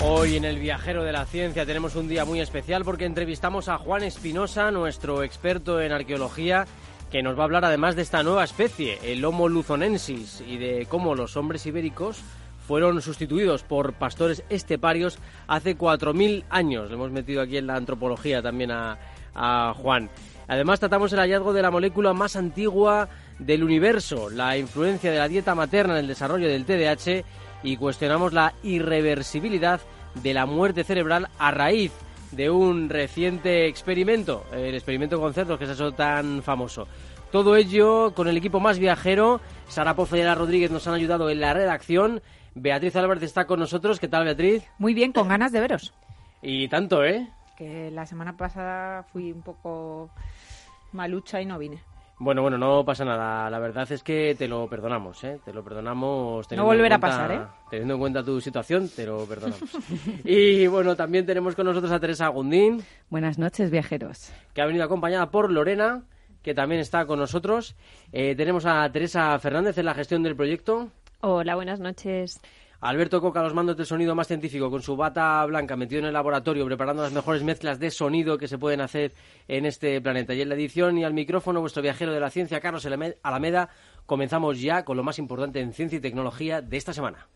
Hoy en el Viajero de la Ciencia tenemos un día muy especial porque entrevistamos a Juan Espinosa, nuestro experto en arqueología, que nos va a hablar además de esta nueva especie, el Homo luzonensis, y de cómo los hombres ibéricos fueron sustituidos por pastores esteparios hace 4.000 años. Le hemos metido aquí en la antropología también a, a Juan. Además tratamos el hallazgo de la molécula más antigua del universo, la influencia de la dieta materna en el desarrollo del TDAH y cuestionamos la irreversibilidad de la muerte cerebral a raíz de un reciente experimento, el experimento con cerdos que se ha hecho tan famoso. Todo ello con el equipo más viajero. Sara Pozo y Ana Rodríguez nos han ayudado en la redacción. Beatriz Álvarez está con nosotros. ¿Qué tal, Beatriz? Muy bien, con ganas de veros. Y tanto, ¿eh? Que la semana pasada fui un poco malucha y no vine. Bueno, bueno, no pasa nada. La verdad es que te lo perdonamos, ¿eh? Te lo perdonamos. No volverá a pasar, ¿eh? Teniendo en cuenta tu situación, te lo perdonamos. y bueno, también tenemos con nosotros a Teresa Gundín. Buenas noches, viajeros. Que ha venido acompañada por Lorena, que también está con nosotros. Eh, tenemos a Teresa Fernández en la gestión del proyecto. Hola, buenas noches. Alberto Coca, los mandos de sonido más científico, con su bata blanca metido en el laboratorio, preparando las mejores mezclas de sonido que se pueden hacer en este planeta. Y en la edición y al micrófono, vuestro viajero de la ciencia, Carlos Alameda, comenzamos ya con lo más importante en ciencia y tecnología de esta semana.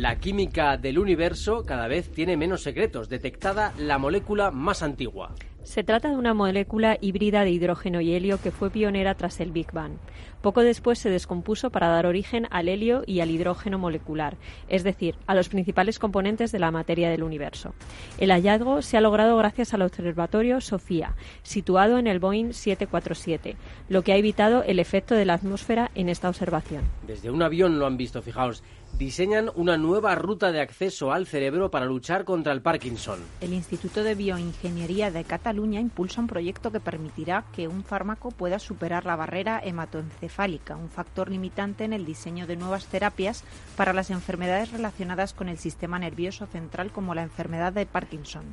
La química del universo cada vez tiene menos secretos. Detectada la molécula más antigua. Se trata de una molécula híbrida de hidrógeno y helio que fue pionera tras el Big Bang. Poco después se descompuso para dar origen al helio y al hidrógeno molecular, es decir, a los principales componentes de la materia del universo. El hallazgo se ha logrado gracias al observatorio SOFIA, situado en el Boeing 747, lo que ha evitado el efecto de la atmósfera en esta observación. Desde un avión lo han visto, fijaos diseñan una nueva ruta de acceso al cerebro para luchar contra el Parkinson. El Instituto de Bioingeniería de Cataluña impulsa un proyecto que permitirá que un fármaco pueda superar la barrera hematoencefálica, un factor limitante en el diseño de nuevas terapias para las enfermedades relacionadas con el sistema nervioso central como la enfermedad de Parkinson.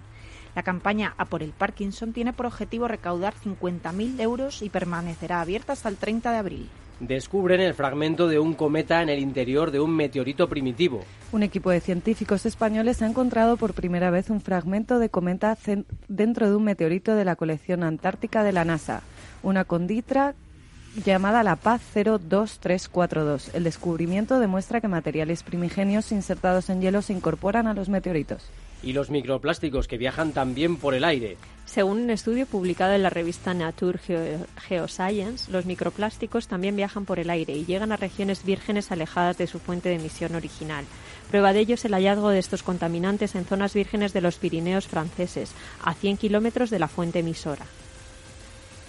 La campaña A por el Parkinson tiene por objetivo recaudar 50.000 euros y permanecerá abierta hasta el 30 de abril descubren el fragmento de un cometa en el interior de un meteorito primitivo. Un equipo de científicos españoles ha encontrado por primera vez un fragmento de cometa dentro de un meteorito de la colección antártica de la NASA, una conditra llamada la Paz 02342. El descubrimiento demuestra que materiales primigenios insertados en hielo se incorporan a los meteoritos y los microplásticos que viajan también por el aire. Según un estudio publicado en la revista Nature Geoscience, los microplásticos también viajan por el aire y llegan a regiones vírgenes alejadas de su fuente de emisión original. Prueba de ello es el hallazgo de estos contaminantes en zonas vírgenes de los Pirineos franceses, a 100 kilómetros de la fuente emisora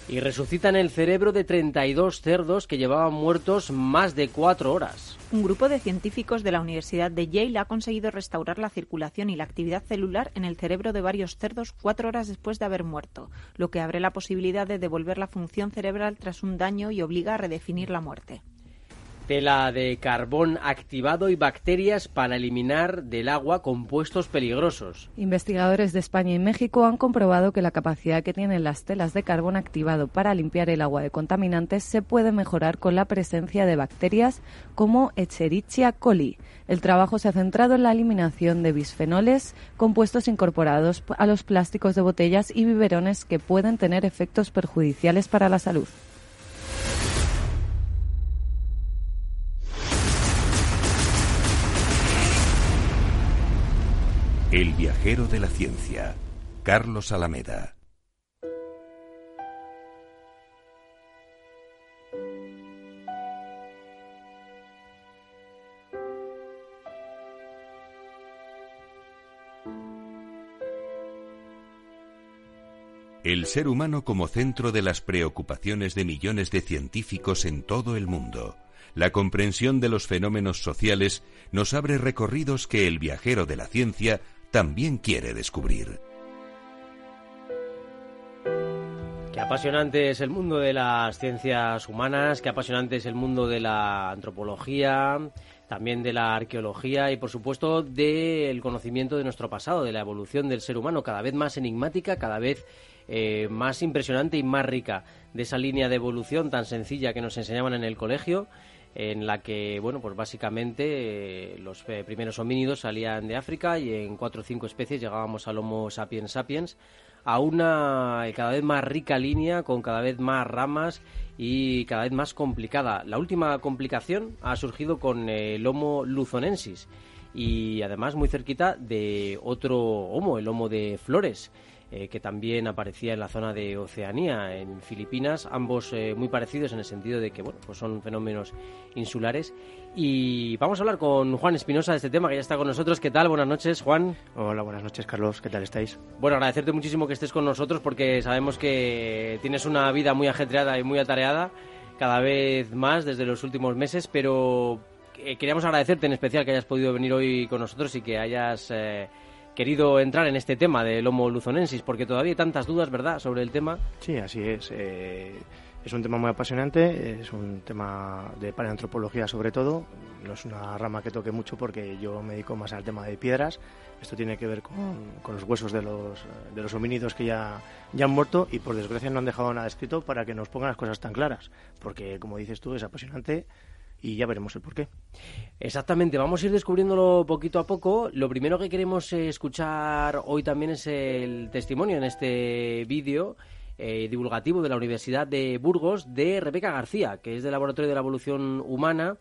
y resucitan el cerebro de 32 cerdos que llevaban muertos más de cuatro horas. Un grupo de científicos de la Universidad de Yale ha conseguido restaurar la circulación y la actividad celular en el cerebro de varios cerdos cuatro horas después de haber muerto, lo que abre la posibilidad de devolver la función cerebral tras un daño y obliga a redefinir la muerte tela de carbón activado y bacterias para eliminar del agua compuestos peligrosos. Investigadores de España y México han comprobado que la capacidad que tienen las telas de carbón activado para limpiar el agua de contaminantes se puede mejorar con la presencia de bacterias como Echerichia coli. El trabajo se ha centrado en la eliminación de bisfenoles, compuestos incorporados a los plásticos de botellas y biberones que pueden tener efectos perjudiciales para la salud. El viajero de la ciencia, Carlos Alameda. El ser humano como centro de las preocupaciones de millones de científicos en todo el mundo. La comprensión de los fenómenos sociales nos abre recorridos que el viajero de la ciencia también quiere descubrir. Qué apasionante es el mundo de las ciencias humanas, qué apasionante es el mundo de la antropología, también de la arqueología y, por supuesto, del conocimiento de nuestro pasado, de la evolución del ser humano, cada vez más enigmática, cada vez eh, más impresionante y más rica de esa línea de evolución tan sencilla que nos enseñaban en el colegio en la que, bueno, pues básicamente eh, los eh, primeros homínidos salían de África y en cuatro o cinco especies llegábamos al Homo sapiens sapiens a una cada vez más rica línea con cada vez más ramas y cada vez más complicada. La última complicación ha surgido con el Homo luzonensis y además muy cerquita de otro Homo, el Homo de Flores. Eh, que también aparecía en la zona de Oceanía, en Filipinas, ambos eh, muy parecidos en el sentido de que bueno, pues son fenómenos insulares. Y vamos a hablar con Juan Espinosa de este tema, que ya está con nosotros. ¿Qué tal? Buenas noches, Juan. Hola, buenas noches, Carlos. ¿Qué tal estáis? Bueno, agradecerte muchísimo que estés con nosotros porque sabemos que tienes una vida muy ajetreada y muy atareada, cada vez más desde los últimos meses, pero eh, queríamos agradecerte en especial que hayas podido venir hoy con nosotros y que hayas querido entrar en este tema del Homo luzonensis, porque todavía hay tantas dudas, ¿verdad?, sobre el tema. Sí, así es. Eh, es un tema muy apasionante, es un tema de paleantropología sobre todo. No es una rama que toque mucho porque yo me dedico más al tema de piedras. Esto tiene que ver con, los huesos de los, de los homínidos que ya, ya han muerto y por desgracia no han dejado nada escrito para que nos pongan las cosas tan claras. Porque, como dices tú, es apasionante y ya veremos el porqué. Exactamente, vamos a ir descubriéndolo poquito a poco. Lo primero que queremos eh, escuchar hoy también es el testimonio en este vídeo eh, divulgativo de la Universidad de Burgos de Rebeca García, que es del Laboratorio de la Evolución Humana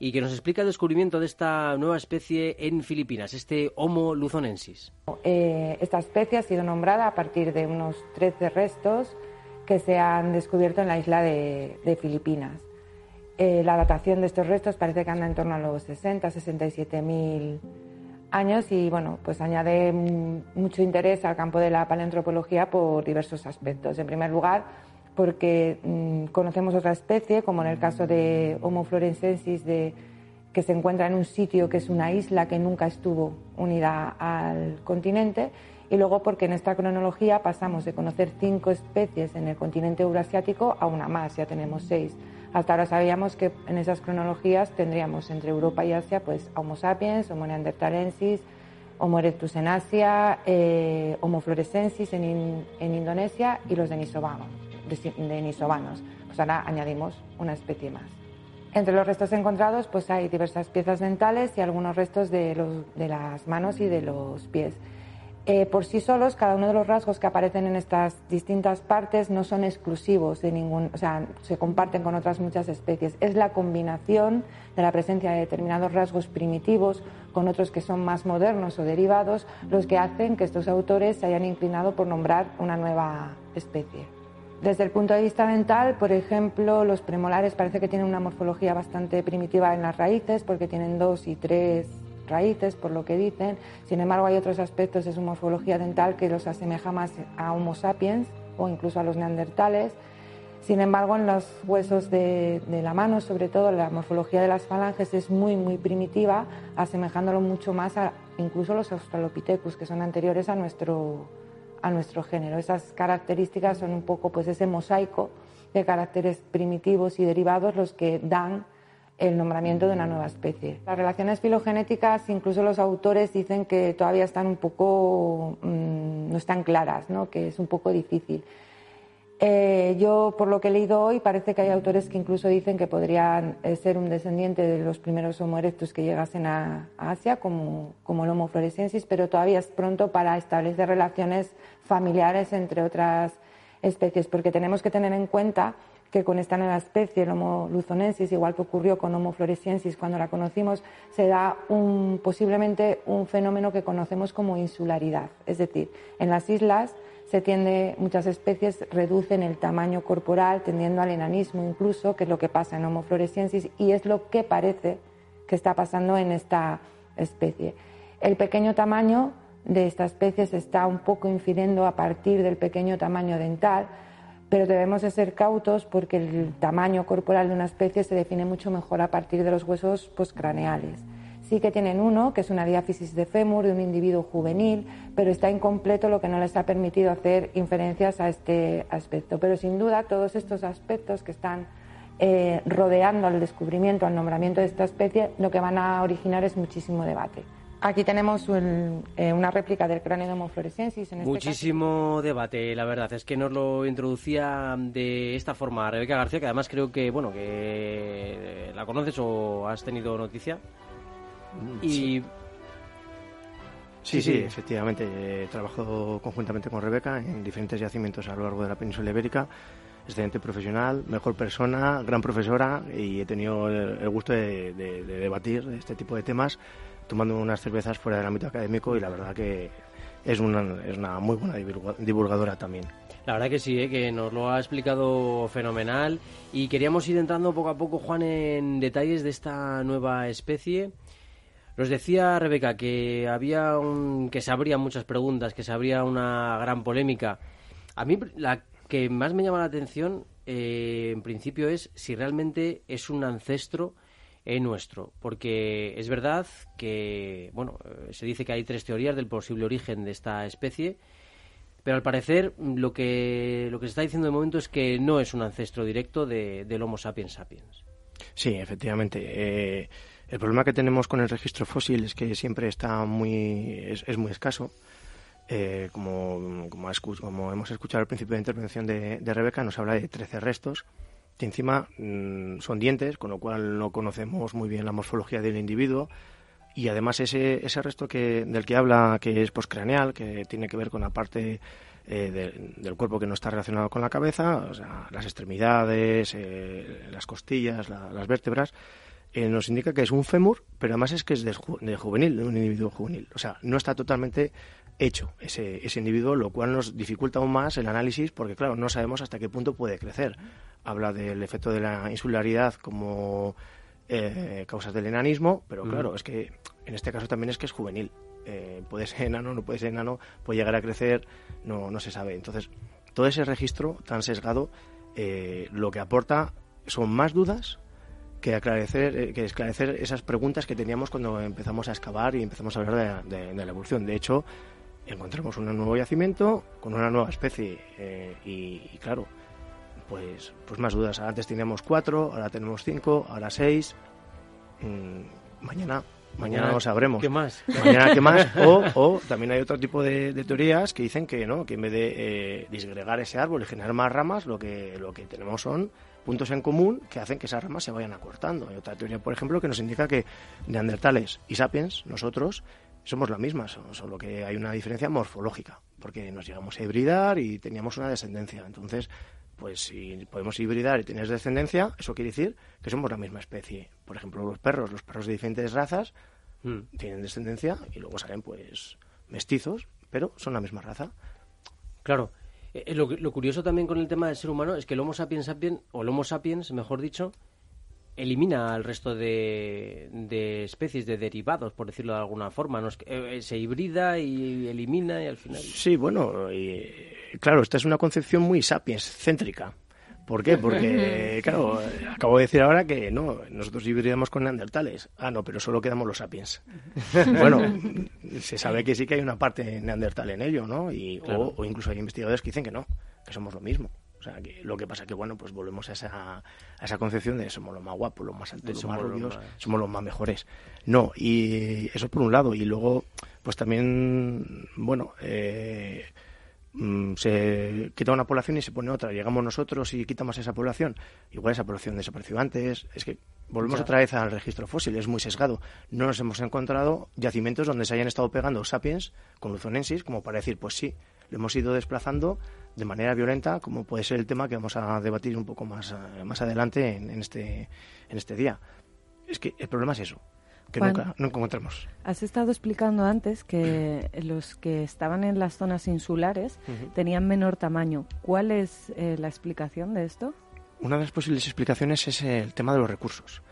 y que nos explica el descubrimiento de esta nueva especie en Filipinas, este Homo luzonensis. Eh, esta especie ha sido nombrada a partir de unos 13 restos que se han descubierto en la isla de Filipinas. Eh, la datación de estos restos parece que anda en torno a los 60, 67 mil años y bueno, pues añade mucho interés al campo de la paleantropología por diversos aspectos. En primer lugar, porque mm, conocemos otra especie, como en el caso de Homo florensensis, de, que se encuentra en un sitio que es una isla que nunca estuvo unida al continente, y luego porque en esta cronología pasamos de conocer cinco especies en el continente eurasiático a una más, ya tenemos seis. Hasta ahora sabíamos que en esas cronologías tendríamos entre Europa y Asia pues Homo sapiens, Homo neanderthalensis, Homo erectus en Asia, eh, Homo florescensis en, Indonesia y los denisovanos, denisovanos. Pues ahora añadimos una especie más. Entre los restos encontrados pues hay diversas piezas dentales y algunos restos de, de las manos y de los pies. Eh, por sí solos, cada uno de los rasgos que aparecen en estas distintas partes no son exclusivos de ningún, o sea, se comparten con otras muchas especies. Es la combinación de la presencia de determinados rasgos primitivos con otros que son más modernos o derivados los que hacen que estos autores se hayan inclinado por nombrar una nueva especie. Desde el punto de vista dental, por ejemplo, los premolares parece que tienen una morfología bastante primitiva en las raíces porque tienen dos y tres raíces, por lo que dicen. Sin embargo, hay otros aspectos de su morfología dental que los asemeja más a Homo sapiens o incluso a los neandertales. Sin embargo, en los huesos de, la mano, sobre todo la morfología de las falanges es muy, muy primitiva, asemejándolo mucho más a incluso los Australopithecus, que son anteriores a nuestro, a nuestro género. Esas características son un poco pues, ese mosaico de caracteres primitivos y derivados los que dan el nombramiento de una nueva especie. Las relaciones filogenéticas, incluso los autores dicen que todavía están un poco, mm, no están claras, ¿no? que es un poco difícil. Eh, yo, por lo que he leído hoy, parece que hay autores que incluso dicen que podrían eh, ser un descendiente de los primeros Homo erectus que llegasen a, Asia, como, como, el Homo floresiensis, pero todavía es pronto para establecer relaciones familiares entre otras especies, porque tenemos que tener en cuenta que con esta nueva especie, el Homo luzonensis, igual que ocurrió con Homo floresiensis cuando la conocimos, se da un, posiblemente un fenómeno que conocemos como insularidad. Es decir, en las islas se tiende, muchas especies reducen el tamaño corporal, tendiendo al enanismo incluso, que es lo que pasa en Homo floresiensis, y es lo que parece que está pasando en esta especie. El pequeño tamaño de esta especie se está un poco incidiendo a partir del pequeño tamaño dental, pero debemos de ser cautos porque el tamaño corporal de una especie se define mucho mejor a partir de los huesos postcraneales. Sí que tienen uno, que es una diáfisis de fémur de un individuo juvenil, pero está incompleto, lo que no les ha permitido hacer inferencias a este aspecto. Pero sin duda todos estos aspectos que están eh, rodeando al descubrimiento, al nombramiento de esta especie, lo que van a originar es muchísimo debate. Aquí tenemos eh, una réplica del cráneo de Homo floresiensis. En este Muchísimo debate, la verdad. Es que nos lo introducía de esta forma Rebeca García, que además creo que, bueno, que la conoces o has tenido noticia. Y... Sí. Sí, efectivamente. He trabajado conjuntamente con Rebeca en diferentes yacimientos a lo largo de la península ibérica. Excelente profesional, mejor persona, gran profesora y he tenido el, gusto de, de debatir este tipo de temas tomando unas cervezas fuera del ámbito académico y la verdad que es una, es una muy buena divulgadora también. La verdad que sí, ¿eh? que nos lo ha explicado fenomenal y queríamos ir entrando poco a poco, Juan, en detalles de esta nueva especie. Nos decía Rebeca que había un, que se abrían muchas preguntas, que se abría una gran polémica. A mí la que más me llama la atención, eh, en principio, es si realmente es un ancestro nuestro, porque es verdad que, bueno, eh, se dice que hay tres teorías del posible origen de esta especie, pero al parecer lo que, lo que se está diciendo de momento es que no es un ancestro directo de, del Homo sapiens sapiens. Sí, efectivamente. Eh, el problema que tenemos con el registro fósil es que siempre está muy, es, muy escaso. Eh, como, como, como, hemos escuchado al principio de la intervención de, de Rebeca, nos habla de 13 restos encima mm, son dientes, con lo cual no conocemos muy bien la morfología del individuo. Y además ese, ese resto que, del que habla, que es postcraneal, que tiene que ver con la parte eh, del cuerpo que no está relacionado con la cabeza, o sea, las extremidades, eh, las costillas, las vértebras, eh, nos indica que es un fémur, pero además es que es de, de, juvenil, de un individuo juvenil. O sea, no está totalmente hecho ese, ese individuo, lo cual nos dificulta aún más el análisis porque, claro, no sabemos hasta qué punto puede crecer. Habla del efecto de la insularidad como eh, causas del enanismo, pero claro, es que en este caso también es que es juvenil. Eh, puede ser enano, no puede ser enano, puede llegar a crecer, no, no se sabe. Entonces, todo ese registro tan sesgado eh, lo que aporta son más dudas que aclarecer, que esclarecer esas preguntas que teníamos cuando empezamos a excavar y empezamos a hablar de, de la evolución. De hecho, encontramos un nuevo yacimiento con una nueva especie eh, y, claro, pues, pues más dudas. Antes teníamos cuatro, ahora tenemos cinco, ahora seis. Mm, mañana Mañana lo sabremos. ¿Qué más? Mañana qué más. O, también hay otro tipo de, teorías que dicen que no, que en vez de eh, disgregar ese árbol y generar más ramas, lo que, lo que tenemos son puntos en común que hacen que esas ramas se vayan acortando. Hay otra teoría, por ejemplo, que nos indica que neandertales y sapiens, nosotros, somos la misma, solo que hay una diferencia morfológica, porque nos llegamos a hibridar y teníamos una descendencia. Entonces, pues si podemos hibridar y tener descendencia, eso quiere decir que somos la misma especie. Por ejemplo, los perros, los perros de diferentes razas mm. tienen descendencia y luego salen pues mestizos, pero son la misma raza. Claro. Eh, eh, lo, lo, curioso también con el tema del ser humano es que el Homo sapiens sapiens, o el Homo sapiens, mejor dicho, elimina al resto de, de, especies, de derivados, por decirlo de alguna forma. ¿no? Eh, se hibrida y elimina y al final... Sí, bueno, y, claro, esta es una concepción muy sapiens, céntrica. ¿Por qué? Porque, claro, acabo de decir ahora que no, nosotros hibridamos con neandertales. Ah, no, pero solo quedamos los sapiens. bueno, se sabe que sí que hay una parte neandertal en ello, ¿no? Y, o incluso hay investigadores que dicen que no, que somos lo mismo. O sea, que lo que pasa que, bueno, pues volvemos a esa, a esa concepción de somos los más guapos, los más altos, los más rubios, somos los más mejores. No, y eso por un lado. Y luego, pues también, bueno, eh, mm, se quita una población y se pone otra. Llegamos nosotros y quitamos esa población. Igual esa población desapareció antes. Es que volvemos otra vez al registro fósil, es muy sesgado. No nos hemos encontrado yacimientos donde se hayan estado pegando sapiens con luzonensis, como para decir, pues sí, lo hemos ido desplazando de manera violenta, como puede ser el tema que vamos a debatir un poco más, eh, más adelante en, este, en este día. Es que el problema es eso, que nunca, no encontramos. Has estado explicando antes que los que estaban en las zonas insulares tenían menor tamaño. ¿Cuál es eh, la explicación de esto? Una de las posibles explicaciones es el tema de los recursos.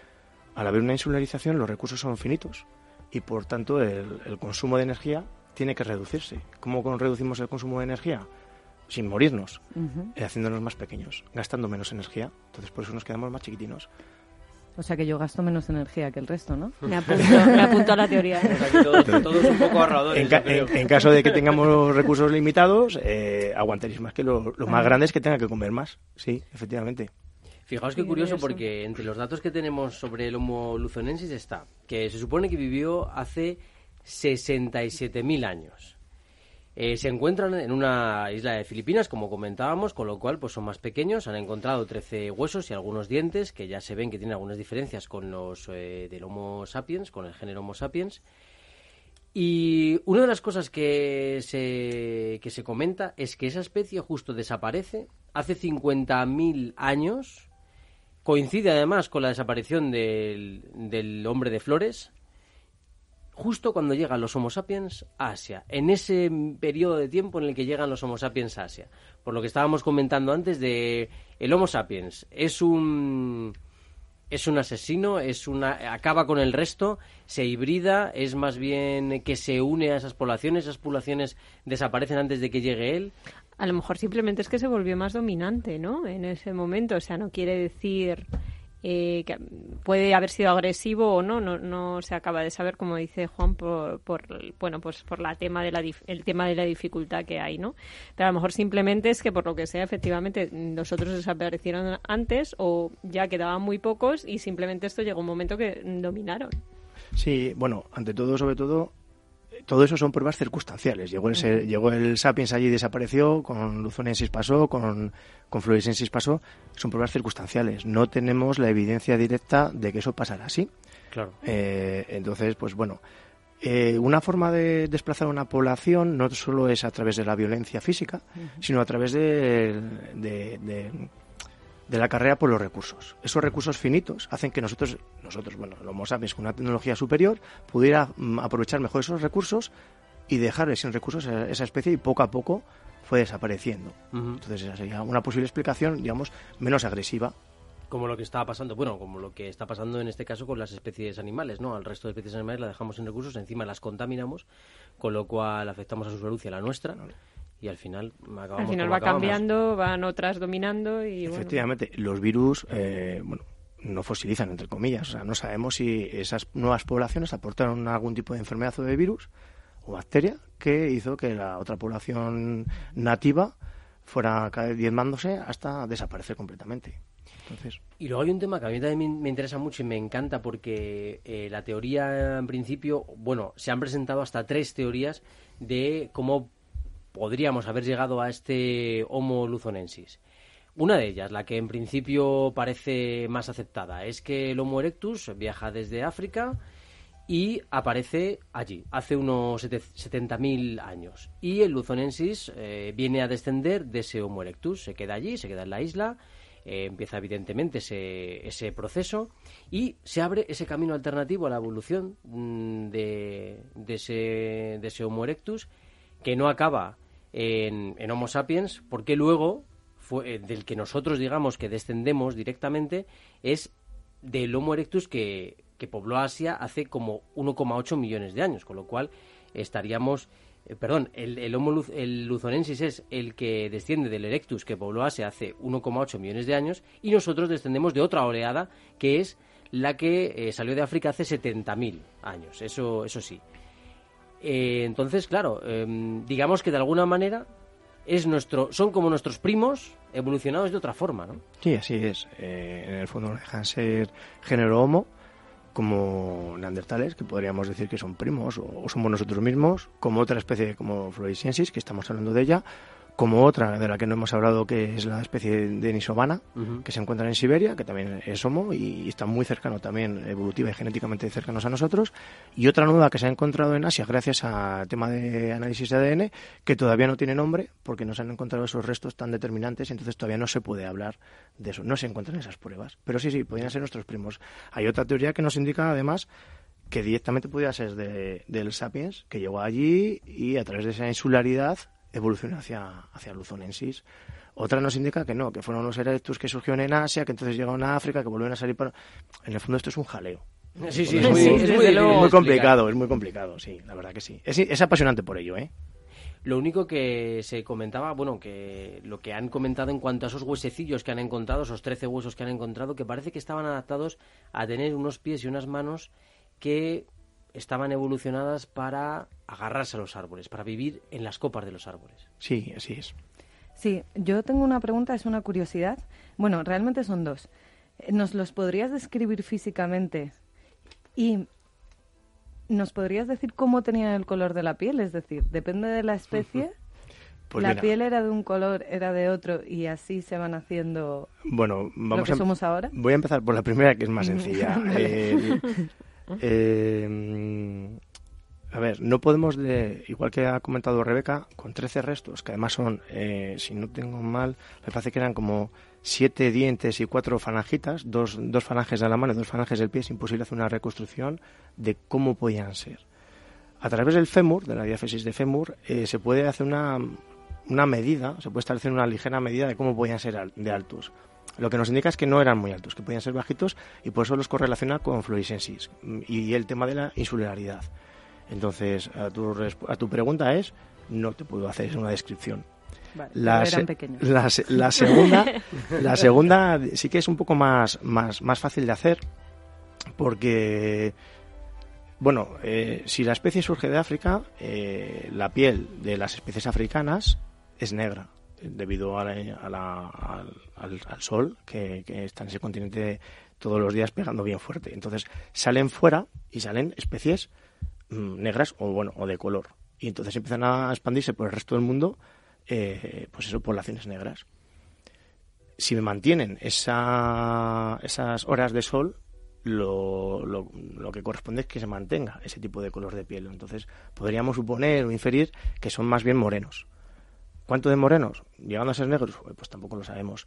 Al haber una insularización, los recursos son finitos y por tanto el, el consumo de energía tiene que reducirse. ¿Cómo reducimos el consumo de energía? Sin morirnos, eh, haciéndonos más pequeños, gastando menos energía. Entonces, por eso nos quedamos más chiquitinos. O sea que yo gasto menos energía que el resto, ¿no? Me apunto, a la teoría. todos, un poco ahorradores. En, caso de que tengamos recursos limitados, eh, aguantaréis más que lo, más grande es que tenga que comer más. Sí, efectivamente. Fijaos qué curioso porque entre los datos que tenemos sobre el Homo luzonensis está que se supone que vivió hace 67.000 años. Eh, se encuentran en una isla de Filipinas, como comentábamos, con lo cual pues son más pequeños. Han encontrado 13 huesos y algunos dientes que ya se ven que tienen algunas diferencias con los eh, Homo sapiens, con el género Homo sapiens. Y una de las cosas que se, que se comenta es que esa especie justo desaparece hace 50.000 años. Coincide además con la desaparición del, del hombre de flores, justo cuando llegan los Homo sapiens a Asia, en ese periodo de tiempo en el que llegan los Homo sapiens a Asia. Por lo que estábamos comentando antes de el Homo sapiens es un es un asesino, es una acaba con el resto, se hibrida, es más bien que se une a esas poblaciones, esas poblaciones desaparecen antes de que llegue él. A lo mejor simplemente es que se volvió más dominante, ¿no? En ese momento, o sea, no quiere decir eh, que puede haber sido agresivo o no, no, se acaba de saber, como dice Juan, por, por bueno, pues por la tema de la, el tema de la dificultad que hay, ¿no? Pero a lo mejor simplemente es que por lo que sea, efectivamente, nosotros desaparecieron antes o ya quedaban muy pocos y simplemente esto llegó un momento que dominaron. Sí, bueno, ante todo, sobre todo, todo eso son pruebas circunstanciales. Llegó el, llegó el Sapiens allí y desapareció, con Luzonensis pasó, con, con Fluorescensis pasó. Son pruebas circunstanciales. No tenemos la evidencia directa de que eso pasara así. Claro. Eh, entonces, pues bueno, eh, una forma de desplazar a una población no solo es a través de la violencia física, sino a través de, de la carrera por los recursos. Esos recursos finitos hacen que nosotros, nosotros bueno, los Homo sapiens con una tecnología superior, pudiera mm, aprovechar mejor esos recursos y dejarle sin recursos a esa especie y poco a poco fue desapareciendo. Entonces esa sería una posible explicación, digamos, menos agresiva. Como lo que estaba pasando, bueno, como lo que está pasando en este caso con las especies animales, ¿no? Al resto de especies animales la dejamos sin recursos, encima las contaminamos, con lo cual afectamos a su salud y a la nuestra y al final acabamos al final va cambiando van otras dominando y efectivamente los virus eh, bueno no fosilizan entre comillas o sea no sabemos si esas nuevas poblaciones aportaron algún tipo de enfermedad o de virus o bacteria que hizo que la otra población nativa fuera diezmándose hasta desaparecer completamente. Entonces... Y luego hay un tema que a mí también me interesa mucho y me encanta porque eh, la teoría, en principio, bueno, se han presentado hasta tres teorías de cómo podríamos haber llegado a este Homo luzonensis. Una de ellas, la que en principio parece más aceptada, es que el Homo erectus viaja desde África y aparece allí, hace unos 70.000 años. Y el luzonensis eh, viene a descender de ese Homo erectus, se queda allí, se queda en la isla, eh, empieza evidentemente ese, proceso y se abre ese camino alternativo a la evolución mm, de, ese, de ese Homo erectus que no acaba en, Homo sapiens, porque luego fue, eh, del que nosotros digamos que descendemos directamente es del Homo erectus que, pobló Asia hace como 1,8 millones de años, con lo cual estaríamos eh, perdón, el, el, Homo el luzonensis es el que desciende del Erectus que pobló Asia hace 1,8 millones de años y nosotros descendemos de otra oleada que es la que eh, salió de África hace 70.000 años, eso, eso sí. Eh, entonces, claro, em, digamos que de alguna manera es nuestro, son como nuestros primos evolucionados de otra forma, ¿no? Sí, así es. Eh, en el fondo dejan ser género homo, como neandertales, que podríamos decir que son primos, o, somos nosotros mismos, como otra especie como Floresiensis, que estamos hablando de ella, como otra de la que no hemos hablado, que es la especie de Nisovana, que se encuentra en Siberia, que también es Homo y está muy cercano también, evolutiva y genéticamente cercanos a nosotros, y otra nueva que se ha encontrado en Asia gracias al tema de análisis de ADN, que todavía no tiene nombre porque no se han encontrado esos restos tan determinantes, entonces todavía no se puede hablar de eso, no se encuentran esas pruebas. Pero sí, sí, podrían ser nuestros primos. Hay otra teoría que nos indica además que directamente podría ser de, del Sapiens, que llegó allí y a través de esa insularidad evoluciona hacia, hacia Luzonensis. Otra nos indica que no, que fueron los erectus que surgieron en Asia, que entonces llegaron a África, que volvieron a salir. Para... En el fondo esto es un jaleo. Sí, sí, es muy, es muy, complicado, es muy complicado, sí, la verdad que sí. Es, es apasionante por ello, ¿eh? Lo único que se comentaba, bueno, que lo que han comentado en cuanto a esos huesecillos que han encontrado, esos 13 huesos que han encontrado, que parece que estaban adaptados a tener unos pies y unas manos que estaban evolucionadas para agarrarse a los árboles, para vivir en las copas de los árboles. Sí, así es. Sí, yo tengo una pregunta, es una curiosidad. Bueno, realmente son dos. ¿Nos los podrías describir físicamente? Y ¿Nos podrías decir cómo tenían el color de la piel? Es decir, depende de la especie. Pues la piel era de un color, era de otro y así se van haciendo bueno, vamos lo que a, em- somos ahora. Voy a empezar por la primera que es más sencilla. eh, eh, a ver, no podemos, de, igual que ha comentado Rebeca, con 13 restos, que además son, eh, si no tengo mal, me parece que eran como siete dientes y cuatro falangitas, dos, dos falanges de la mano y dos falanges del pie, es imposible hacer una reconstrucción de cómo podían ser. A través del fémur, de la diáfesis de fémur, eh, se puede hacer una, una medida, se puede establecer una ligera medida de cómo podían ser de altos. Lo que nos indica es que no eran muy altos, que podían ser bajitos y por eso los correlaciona con fluorescensis y el tema de la insularidad. Entonces, a tu, a tu pregunta es, no te puedo hacer una descripción. la, la, segunda, la segunda sí que es un poco más, más, más fácil de hacer, porque, bueno, eh, si la especie surge de África, eh, la piel de las especies africanas es negra debido a al, al, sol que, que, está en ese continente todos los días pegando bien fuerte. Entonces salen fuera y salen especies Mm, negras o bueno o de color. Y entonces empiezan a expandirse por el resto del mundo eh, pues eso poblaciones negras. Si me mantienen esa, esas horas de sol lo, lo, lo, que corresponde es que se mantenga ese tipo de color de piel. Entonces podríamos suponer o inferir que son más bien morenos ¿cuánto de morenos? llegando a ser negros pues tampoco lo sabemos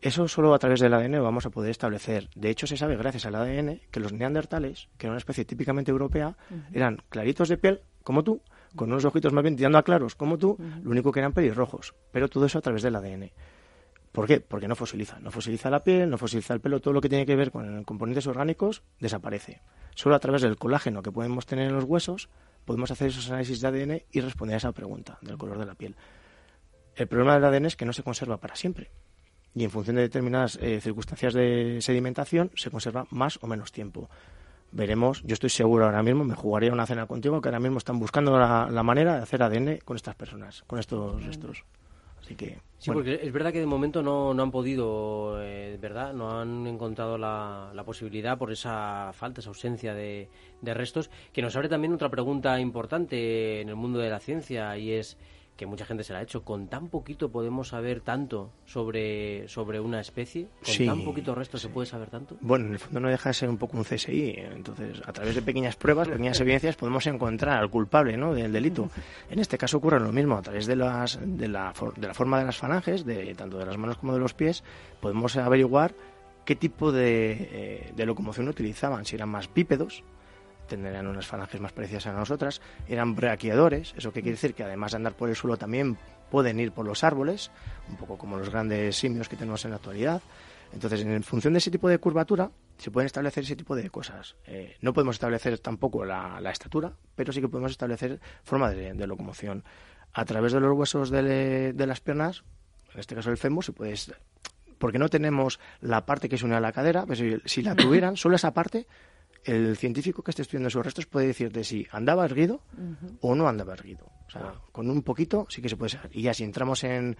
eso solo a través del ADN vamos a poder establecer. De hecho, se sabe gracias al ADN que los neandertales, que era una especie típicamente europea, eran claritos de piel, como tú, con unos ojitos más bien tirando a claros, como tú, lo único que eran pelirrojos. Pero todo eso a través del ADN. ¿Por qué? Porque no fosiliza. No fosiliza la piel, no fosiliza el pelo, todo lo que tiene que ver con componentes orgánicos desaparece. Solo a través del colágeno que podemos tener en los huesos podemos hacer esos análisis de ADN y responder a esa pregunta del color de la piel. El problema del ADN es que no se conserva para siempre y en función de determinadas eh, circunstancias de sedimentación se conserva más o menos tiempo. Veremos, yo estoy seguro ahora mismo, me jugaría una cena contigo, que ahora mismo están buscando la, manera de hacer ADN con estas personas, con estos restos. Así que, sí, porque es verdad que de momento no, no han podido, eh, ¿verdad? No han encontrado la, la, posibilidad por esa falta, esa ausencia de, de restos, que nos abre también otra pregunta importante en el mundo de la ciencia y es que mucha gente se la ha hecho, con tan poquito podemos saber tanto sobre, sobre una especie, con tan poquito resto se puede saber tanto. Bueno, en el fondo no deja de ser un poco un CSI, entonces a través de pequeñas pruebas, pequeñas evidencias podemos encontrar al culpable ¿no? del delito. En este caso ocurre lo mismo, a través de, las, de, la, de la forma de las falanges, de, tanto de las manos como de los pies, podemos averiguar qué tipo de, eh, de locomoción utilizaban, si eran más bípedos, tendrían unas falanges más parecidas a nosotras, eran braquiadores, eso que quiere decir que además de andar por el suelo también pueden ir por los árboles, un poco como los grandes simios que tenemos en la actualidad. Entonces, en función de ese tipo de curvatura, se pueden establecer ese tipo de cosas. Eh, no podemos establecer tampoco la, estatura, pero sí que podemos establecer forma de, locomoción. A través de los huesos de, de, las piernas, en este caso el fémur, se puede porque no tenemos la parte que se une a la cadera, pues si la tuvieran, solo esa parte el científico que esté estudiando esos restos puede decirte si andaba erguido o no andaba erguido. O sea, con un poquito sí que se puede saber. Y ya si entramos en,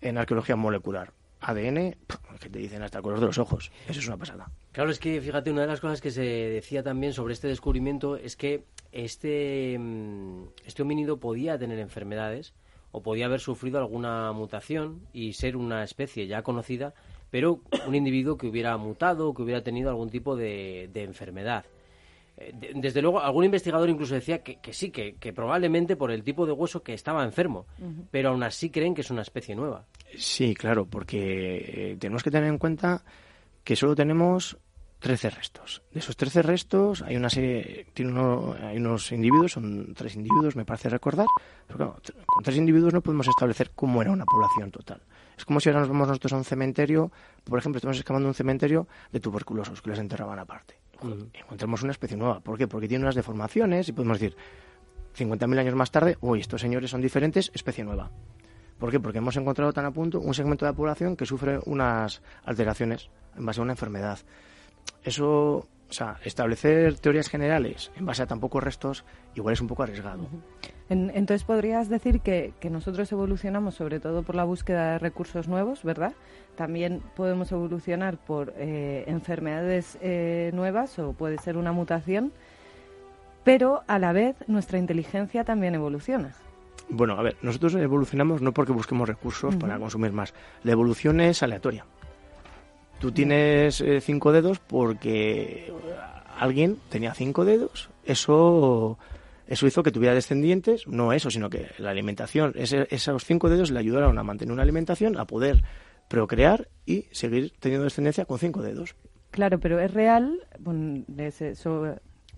en arqueología molecular, ADN, que te dicen hasta el color de los ojos. Eso es una pasada. Claro, es que fíjate, una de las cosas que se decía también sobre este descubrimiento es que este, mm, este homínido podía tener enfermedades o podía haber sufrido alguna mutación y ser una especie ya conocida pero un individuo que hubiera mutado, que hubiera tenido algún tipo de, enfermedad. Eh, desde luego, algún investigador incluso decía que, sí, que, probablemente por el tipo de hueso que estaba enfermo, pero aún así creen que es una especie nueva. Sí, claro, porque eh, tenemos que tener en cuenta que solo tenemos 13 restos. De esos 13 restos hay una serie, tiene hay unos individuos, son tres individuos, me parece recordar, pero claro, con tres individuos no podemos establecer cómo era una población total. Es como si ahora nos vamos nosotros a un cementerio, por ejemplo, estamos excavando un cementerio de tuberculosos que les enterraban aparte. encontramos una especie nueva. ¿Por qué? Porque tiene unas deformaciones y podemos decir, 50.000 años más tarde, uy, estos señores son diferentes, especie nueva. ¿Por qué? Porque hemos encontrado tan a punto un segmento de la población que sufre unas alteraciones en base a una enfermedad. Eso o sea, establecer teorías generales en base a tan pocos restos igual es un poco arriesgado. entonces podrías decir que, nosotros evolucionamos sobre todo por la búsqueda de recursos nuevos, ¿verdad? También podemos evolucionar por eh, enfermedades eh, nuevas o puede ser una mutación, pero a la vez nuestra inteligencia también evoluciona. Bueno, a ver, nosotros evolucionamos no porque busquemos recursos para consumir más. La evolución es aleatoria. Tú tienes eh, cinco dedos porque alguien tenía cinco dedos. Eso, eso hizo que tuviera descendientes. No eso, sino que la alimentación, esos cinco dedos le ayudaron a mantener una alimentación, a poder procrear y seguir teniendo descendencia con cinco dedos. Claro, pero es real,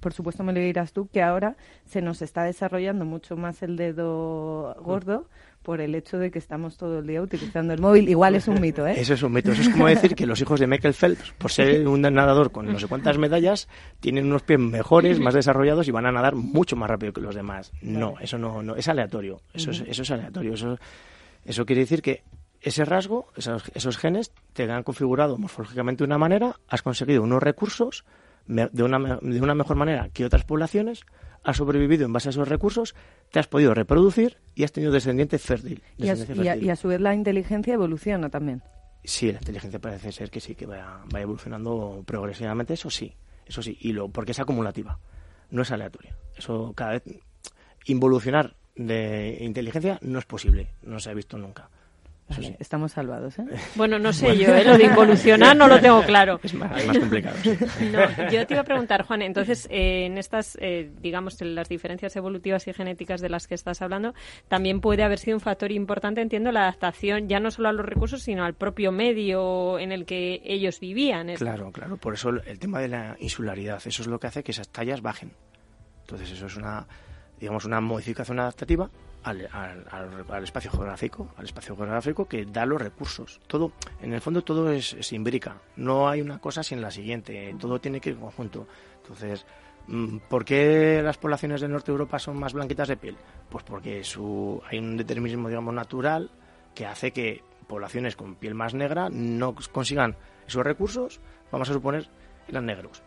por supuesto me lo dirás tú, que ahora se nos está desarrollando mucho más el dedo gordo por el hecho de que estamos todo el día utilizando el móvil. Igual es un mito, ¿eh? Eso es un mito. Eso es como decir que los hijos de Michael Phelps, por ser un nadador con no sé cuántas medallas, tienen unos pies mejores, más desarrollados y van a nadar mucho más rápido que los demás. No, eso no, no es aleatorio. Eso, es, eso es aleatorio. Eso, eso quiere decir que ese rasgo, esos, esos genes, te han configurado morfológicamente de una manera, has conseguido unos recursos de una, de una mejor manera que otras poblaciones, has sobrevivido en base a esos recursos, te has podido reproducir y has tenido descendiente fértil. y, a, su vez la inteligencia evoluciona también. Sí, la inteligencia parece ser que sí, que va, va evolucionando progresivamente, eso sí, eso sí, y lo, porque es acumulativa, no es aleatoria. Eso cada vez, involucionar de inteligencia no es posible, no se ha visto nunca. Estamos salvados, ¿eh? Bueno, no sé yo, ¿eh? lo de involucionar no lo tengo claro. Es más, complicado. yo te iba a preguntar, Juan, entonces, eh, en estas, eh, digamos, las diferencias evolutivas y genéticas de las que estás hablando, también puede haber sido un factor importante, entiendo, la adaptación ya no solo a los recursos, sino al propio medio en el que ellos vivían. Claro, claro. Por eso el tema de la insularidad, eso es lo que hace que esas tallas bajen. Entonces, eso es una, digamos, una modificación adaptativa al, espacio geográfico, al espacio geográfico que da los recursos. Todo, en el fondo todo es, se imbrica. No hay una cosa sin la siguiente. Todo tiene que ir en conjunto. Entonces, mm, ¿por qué las poblaciones del norte de Europa son más blanquitas de piel? Pues porque su, hay un determinismo, digamos, natural que hace que poblaciones con piel más negra no consigan esos recursos, vamos a suponer, eran negros.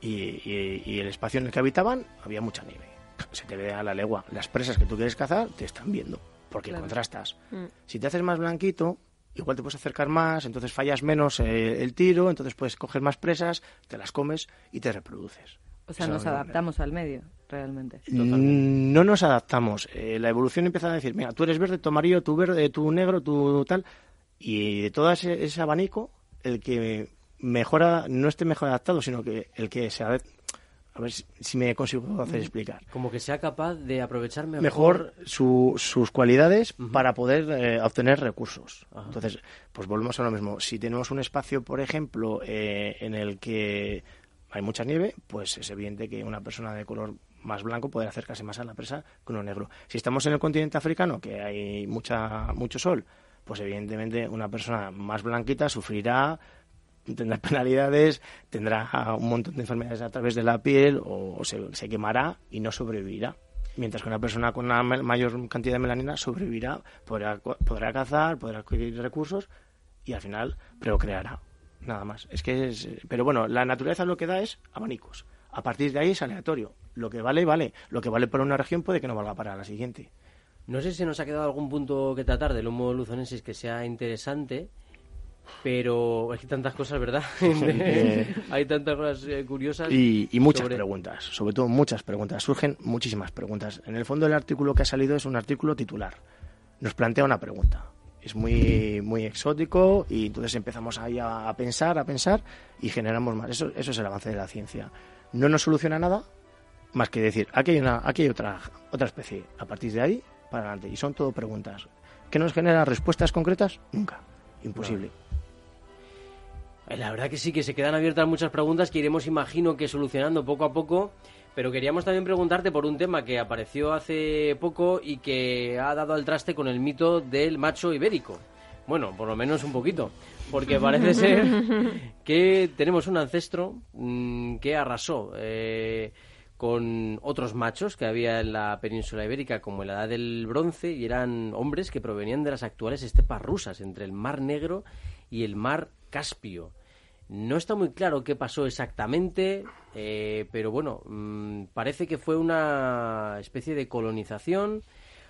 y, y el espacio en el que habitaban había mucha nieve se te ve a la legua. Las presas que tú quieres cazar te están viendo, porque contrastas. Mm. Si te haces más blanquito, igual te puedes acercar más, entonces fallas menos eh, el tiro, entonces puedes coger más presas, te las comes y te reproduces. O sea, nos adaptamos al medio, realmente. Mm, no nos adaptamos. Eh, la evolución empieza a decir, mira, tú eres verde, tu amarillo, tú verde, tú negro, tú tal. Y de todo ese, ese abanico, el que mejora, no esté mejor adaptado, sino que el que se a ver si me consigo hacer explicar. Como que sea capaz de aprovechar mejor, mejor sus cualidades para poder eh, obtener recursos. Entonces, pues volvemos a lo mismo. Si tenemos un espacio, por ejemplo, eh, en el que hay mucha nieve, pues es evidente que una persona de color más blanco puede acercarse más a la presa que uno negro. Si estamos en el continente africano, que hay mucha, mucho sol, pues evidentemente una persona más blanquita sufrirá tendrá penalidades, tendrá un montón de enfermedades a través de la piel o se, quemará y no sobrevivirá. Mientras que una persona con una mayor cantidad de melanina sobrevivirá, podrá, podrá cazar, podrá adquirir recursos y al final procreará. Nada más. Es que es, pero bueno, la naturaleza lo que da es abanicos. A partir de ahí es aleatorio. Lo que vale, vale. Lo que vale para una región puede que no valga para la siguiente. No sé si nos ha quedado algún punto que tratar del Homo luzonensis que sea interesante pero hay tantas cosas, ¿verdad? hay tantas cosas eh, curiosas. Y, muchas preguntas, sobre todo muchas preguntas. Surgen muchísimas preguntas. En el fondo el artículo que ha salido es un artículo titular. Nos plantea una pregunta. Es muy, muy exótico y entonces empezamos ahí a, pensar, a pensar y generamos más. Eso, eso es el avance de la ciencia. No nos soluciona nada más que decir, aquí hay, una, aquí hay otra, otra especie. A partir de ahí, para adelante. Y son todo preguntas. ¿Qué nos genera respuestas concretas? Nunca. Imposible. La verdad que sí, que se quedan abiertas muchas preguntas que iremos, imagino, que solucionando poco a poco. Pero queríamos también preguntarte por un tema que apareció hace poco y que ha dado al traste con el mito del macho ibérico. Bueno, por lo menos un poquito. Porque parece ser que tenemos un ancestro mm, que arrasó eh, con otros machos que había en la península ibérica como en la edad del bronce y eran hombres que provenían de las actuales estepas rusas entre el mar negro y el mar Caspio. No está muy claro qué pasó exactamente, eh, pero bueno, mm, parece que fue una especie de colonización.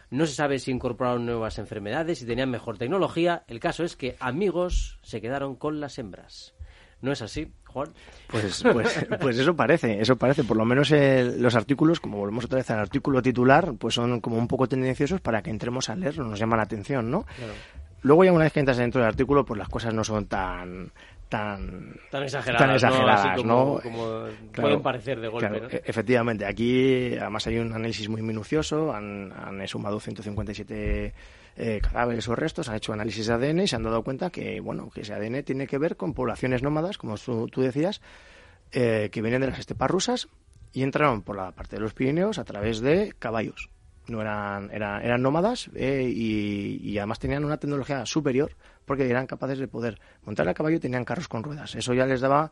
No se sabe si incorporaron nuevas enfermedades, si tenían mejor tecnología. El caso es que amigos se quedaron con las hembras. ¿No es así, Juan? Pues, pues, pues eso parece, eso parece. Por lo menos eh, los artículos, como volvemos otra vez al artículo titular, pues son como un poco tendenciosos para que entremos a leerlo, nos llama la atención, ¿no? Luego ya una vez que entras dentro del artículo, pues las cosas no son tan tan, tan exageradas, ¿no? como, pueden parecer de golpe. E-, efectivamente, aquí además hay un análisis muy minucioso, han, han sumado 157 eh, cadáveres o restos, han hecho análisis de ADN y se han dado cuenta que, bueno, que ese ADN tiene que ver con poblaciones nómadas, como tú, decías, eh, que vienen de las estepas rusas y entraron por la parte de los Pirineos a través de caballos no eran, eran, eran nómadas eh, y, además tenían una tecnología superior porque eran capaces de poder montar a caballo y tenían carros con ruedas. Eso ya les daba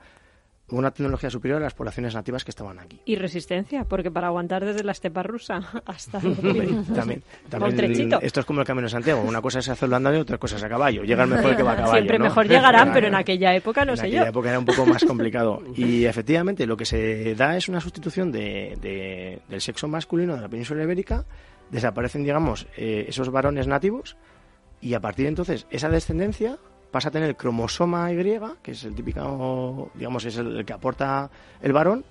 una tecnología superior a las poblaciones nativas que estaban aquí. Y resistencia, porque para aguantar desde la estepa rusa hasta también, también esto es como el Camino de Santiago, una cosa es hacerlo andando y otra cosa es a caballo. Llegan mejor que va a caballo. Siempre mejor llegarán, pero en aquella época no en sé yo. En aquella época era un poco más complicado. Y efectivamente lo que se da es una sustitución de, del sexo masculino de la península ibérica, desaparecen, digamos, eh, esos varones nativos y a partir de entonces esa descendencia pasa a tener el cromosoma Y, que es el típico, digamos, es el, que aporta el varón,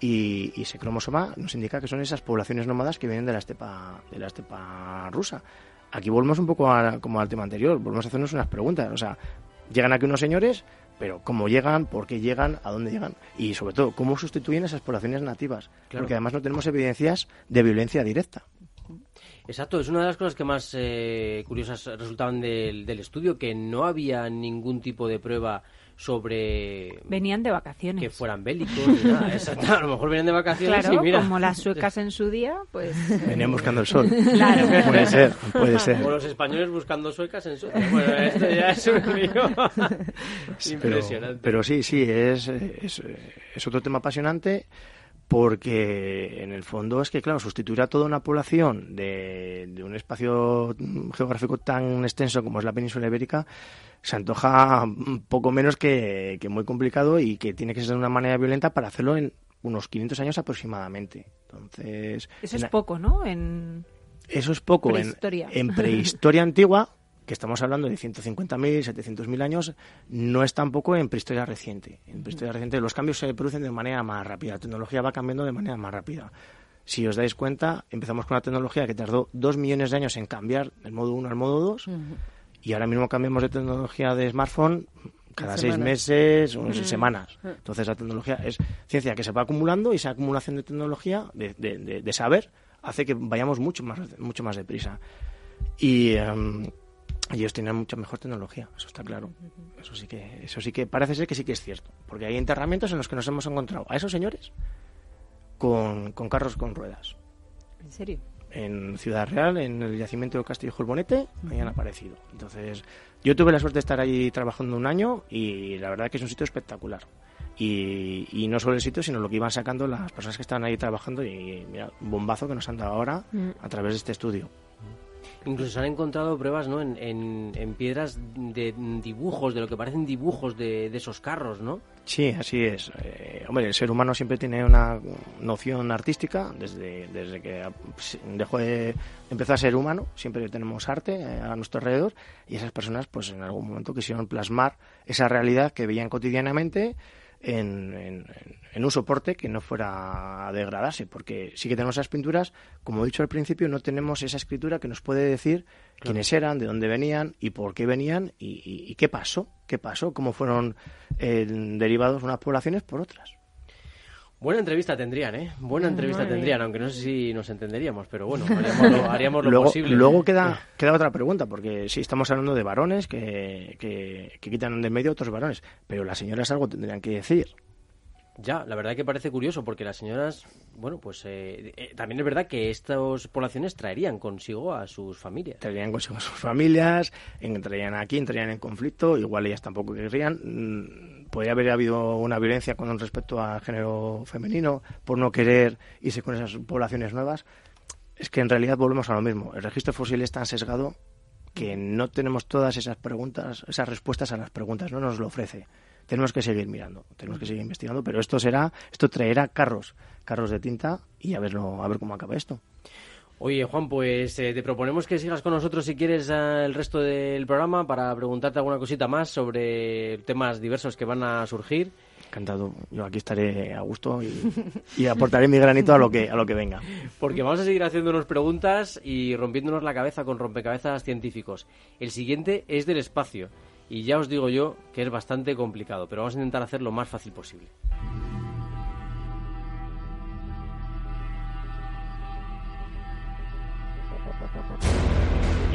y, ese cromosoma nos indica que son esas poblaciones nómadas que vienen de la estepa, de la estepa rusa. Aquí volvemos un poco como al tema anterior, volvemos a hacernos unas preguntas. O sea, llegan aquí unos señores, pero cómo llegan, por qué llegan, a dónde llegan y sobre todo cómo sustituyen esas poblaciones nativas. Porque además no tenemos evidencias de violencia directa. Exacto, es una de las cosas que más eh, curiosas resultaban del, estudio, que no había ningún tipo de prueba sobre... Venían de vacaciones. Que fueran bélicos. Exacto, a lo mejor venían de vacaciones claro, y mira... como las suecas en su día, pues... Venían buscando el sol. Claro. Puede ser, puede ser. O los españoles buscando suecas en su día. Bueno, esto ya es un lío impresionante. Pero, sí, sí, es, es, es otro tema apasionante porque en el fondo es que, claro, sustituir a toda una población de, un espacio geográfico tan extenso como es la península ibérica se antoja poco menos que, muy complicado y que tiene que ser de una manera violenta para hacerlo en unos 500 años aproximadamente. Entonces, Eso es poco, ¿no? En... Eso es poco. en prehistoria antigua, que estamos hablando de 150.000, 700.000 años, no es tampoco en prehistoria reciente. En prehistoria reciente los cambios se producen de manera más rápida, la tecnología va cambiando de manera más rápida. Si os dais cuenta, empezamos con una tecnología que tardó dos millones de años en cambiar del modo 1 al modo 2 y ahora mismo cambiamos de tecnología de smartphone cada seis meses o semanas. Entonces la tecnología es ciencia que se va acumulando y esa acumulación de tecnología, de, de, saber, hace que vayamos mucho más, mucho más deprisa. Y... Em, ellos tienen mucha mejor tecnología, eso está claro. Eso sí que, eso sí que parece ser que sí que es cierto. Porque hay enterramientos en los que nos hemos encontrado a esos señores con, carros con ruedas. ¿En serio? En Ciudad Real, en el yacimiento de Castillo Bonete, ahí han aparecido. Entonces, yo tuve la suerte de estar ahí trabajando un año y la verdad que es un sitio espectacular. Y, y, no solo el sitio, sino lo que iban sacando las personas que estaban ahí trabajando y mira, un bombazo que nos han dado ahora mm. a través de este estudio. Incluso se han encontrado pruebas ¿no? en, en, piedras de dibujos, de lo que parecen dibujos de, esos carros, ¿no? Sí, así es. Eh, hombre, el ser humano siempre tiene una noción artística desde, desde que dejó de empezar a ser humano. Siempre tenemos arte eh, a nuestro alrededor y esas personas, pues en algún momento quisieron plasmar esa realidad que veían cotidianamente en, un soporte que no fuera a degradarse, porque sí que tenemos esas pinturas, como he dicho al principio, no tenemos esa escritura que nos puede decir quiénes eran, de dónde venían y por qué venían y, qué pasó, qué pasó, cómo fueron eh, derivados unas poblaciones por otras. Buena entrevista tendrían, ¿eh? Buena entrevista tendrían, aunque no sé si nos entenderíamos, pero bueno, haríamos lo, posible. Luego queda, queda otra pregunta, porque sí, estamos hablando de varones que, que, quitan de medio otros varones, pero las señoras algo tendrían que decir. Ya, la verdad que parece curioso porque las señoras, bueno, pues eh, eh, también es verdad que estas poblaciones traerían consigo a sus familias. Traerían consigo a sus familias, entrarían aquí, entrarían en conflicto, igual ellas tampoco querrían. Mm, podría haber habido una violencia con respecto al género femenino por no querer irse con esas poblaciones nuevas. Es que en realidad volvemos a lo mismo. El registro fósil es tan sesgado que no tenemos todas esas preguntas, esas respuestas a las preguntas, no nos lo ofrece tenemos que seguir mirando, tenemos que seguir investigando, pero esto será, esto traerá carros, carros de tinta y a verlo, a ver cómo acaba esto. Oye, Juan, pues eh, te proponemos que sigas con nosotros si quieres eh, el resto del programa para preguntarte alguna cosita más sobre temas diversos que van a surgir. Encantado, yo aquí estaré a gusto y, aportaré mi granito a lo que a lo que venga. Porque vamos a seguir haciéndonos preguntas y rompiéndonos la cabeza con rompecabezas científicos. El siguiente es del espacio. Y ya os digo yo que es bastante complicado, pero vamos a intentar hacer lo más fácil posible.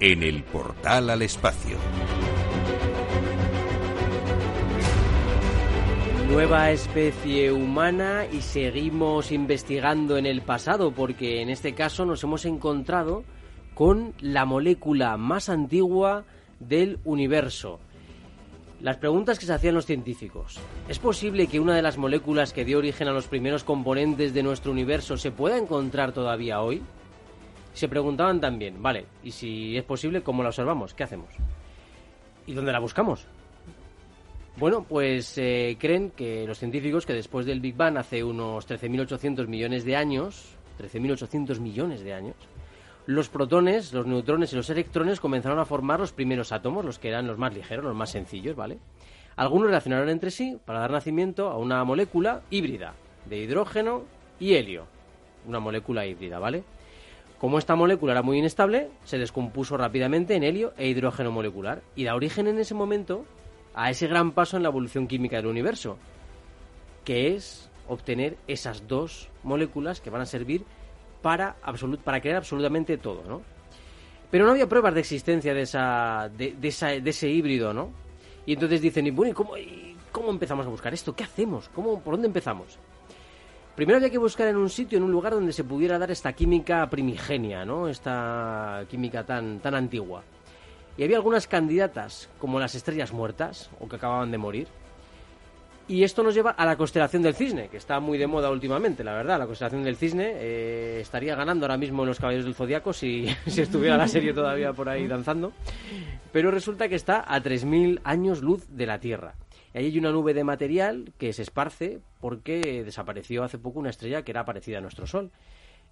en el portal al espacio. Nueva especie humana y seguimos investigando en el pasado porque en este caso nos hemos encontrado con la molécula más antigua del universo. Las preguntas que se hacían los científicos. ¿Es posible que una de las moléculas que dio origen a los primeros componentes de nuestro universo se pueda encontrar todavía hoy? Se preguntaban también, vale, y si es posible, ¿cómo la observamos? ¿Qué hacemos? ¿Y dónde la buscamos? Bueno, pues eh, creen que los científicos que después del Big Bang hace unos 13.800 millones de años, 13.800 millones de años, los protones, los neutrones y los electrones comenzaron a formar los primeros átomos, los que eran los más ligeros, los más sencillos, ¿vale? Algunos relacionaron entre sí para dar nacimiento a una molécula híbrida de hidrógeno y helio, una molécula híbrida, ¿vale? Como esta molécula era muy inestable, se descompuso rápidamente en helio e hidrógeno molecular y da origen en ese momento a ese gran paso en la evolución química del universo, que es obtener esas dos moléculas que van a servir para, para crear absolutamente todo, ¿no? Pero no había pruebas de existencia de, esa, de, ese híbrido, ¿no? Y entonces dicen, y bueno, ¿y cómo, cómo empezamos a buscar esto? ¿Qué hacemos? ¿Cómo, ¿Por dónde empezamos? Primero había que buscar en un sitio, en un lugar donde se pudiera dar esta química primigenia, ¿no? Esta química tan, tan antigua. Y había algunas candidatas, como las estrellas muertas, o que acababan de morir, y esto nos lleva a la constelación del cisne, que está muy de moda últimamente, la verdad. La constelación del cisne eh, estaría ganando ahora mismo en los Caballeros del Zodíaco si, si estuviera la serie todavía por ahí danzando. Pero resulta que está a 3.000 años luz de la Tierra. Y ahí hay una nube de material que se esparce porque desapareció hace poco una estrella que era parecida a nuestro Sol.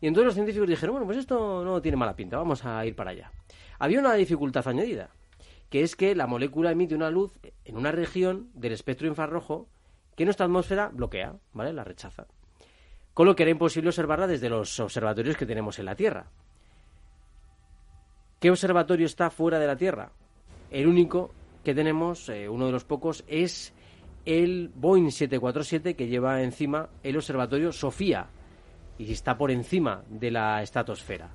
Y entonces los científicos dijeron, bueno, pues esto no tiene mala pinta, vamos a ir para allá. Había una dificultad añadida, que es que la molécula emite una luz en una región del espectro infrarrojo que nuestra atmósfera bloquea, ¿vale? La rechaza. Con lo que era imposible observarla desde los observatorios que tenemos en la Tierra. ¿Qué observatorio está fuera de la Tierra? El único que tenemos, eh, uno de los pocos, es el Boeing 747 que lleva encima el observatorio Sofía y está por encima de la estratosfera.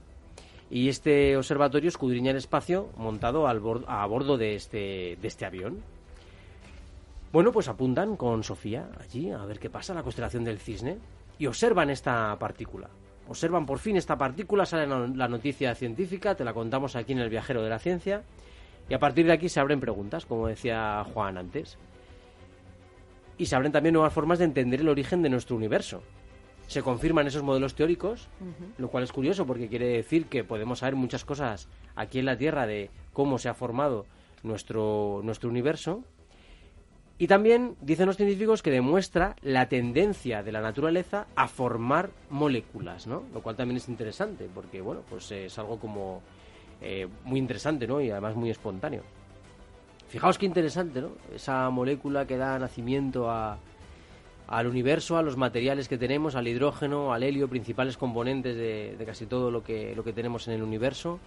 Y este observatorio escudriña el espacio montado al a bordo de este, de este avión. Bueno, pues apuntan con Sofía allí a ver qué pasa, la constelación del cisne, y observan esta partícula. Observan por fin esta partícula, sale la noticia científica, te la contamos aquí en el Viajero de la Ciencia, y a partir de aquí se abren preguntas, como decía Juan antes. Y se abren también nuevas formas de entender el origen de nuestro universo. Se confirman esos modelos teóricos, lo cual es curioso porque quiere decir que podemos saber muchas cosas aquí en la Tierra de cómo se ha formado nuestro, nuestro universo y también dicen los científicos que demuestra la tendencia de la naturaleza a formar moléculas, ¿no? Lo cual también es interesante, porque, bueno, pues es algo como eh, muy interesante, ¿no? Y además muy espontáneo. Fijaos qué interesante, ¿no? Esa molécula que da nacimiento al universo, a los materiales que tenemos, al hidrógeno, al helio, principales componentes de, casi todo lo que, lo que tenemos en el universo,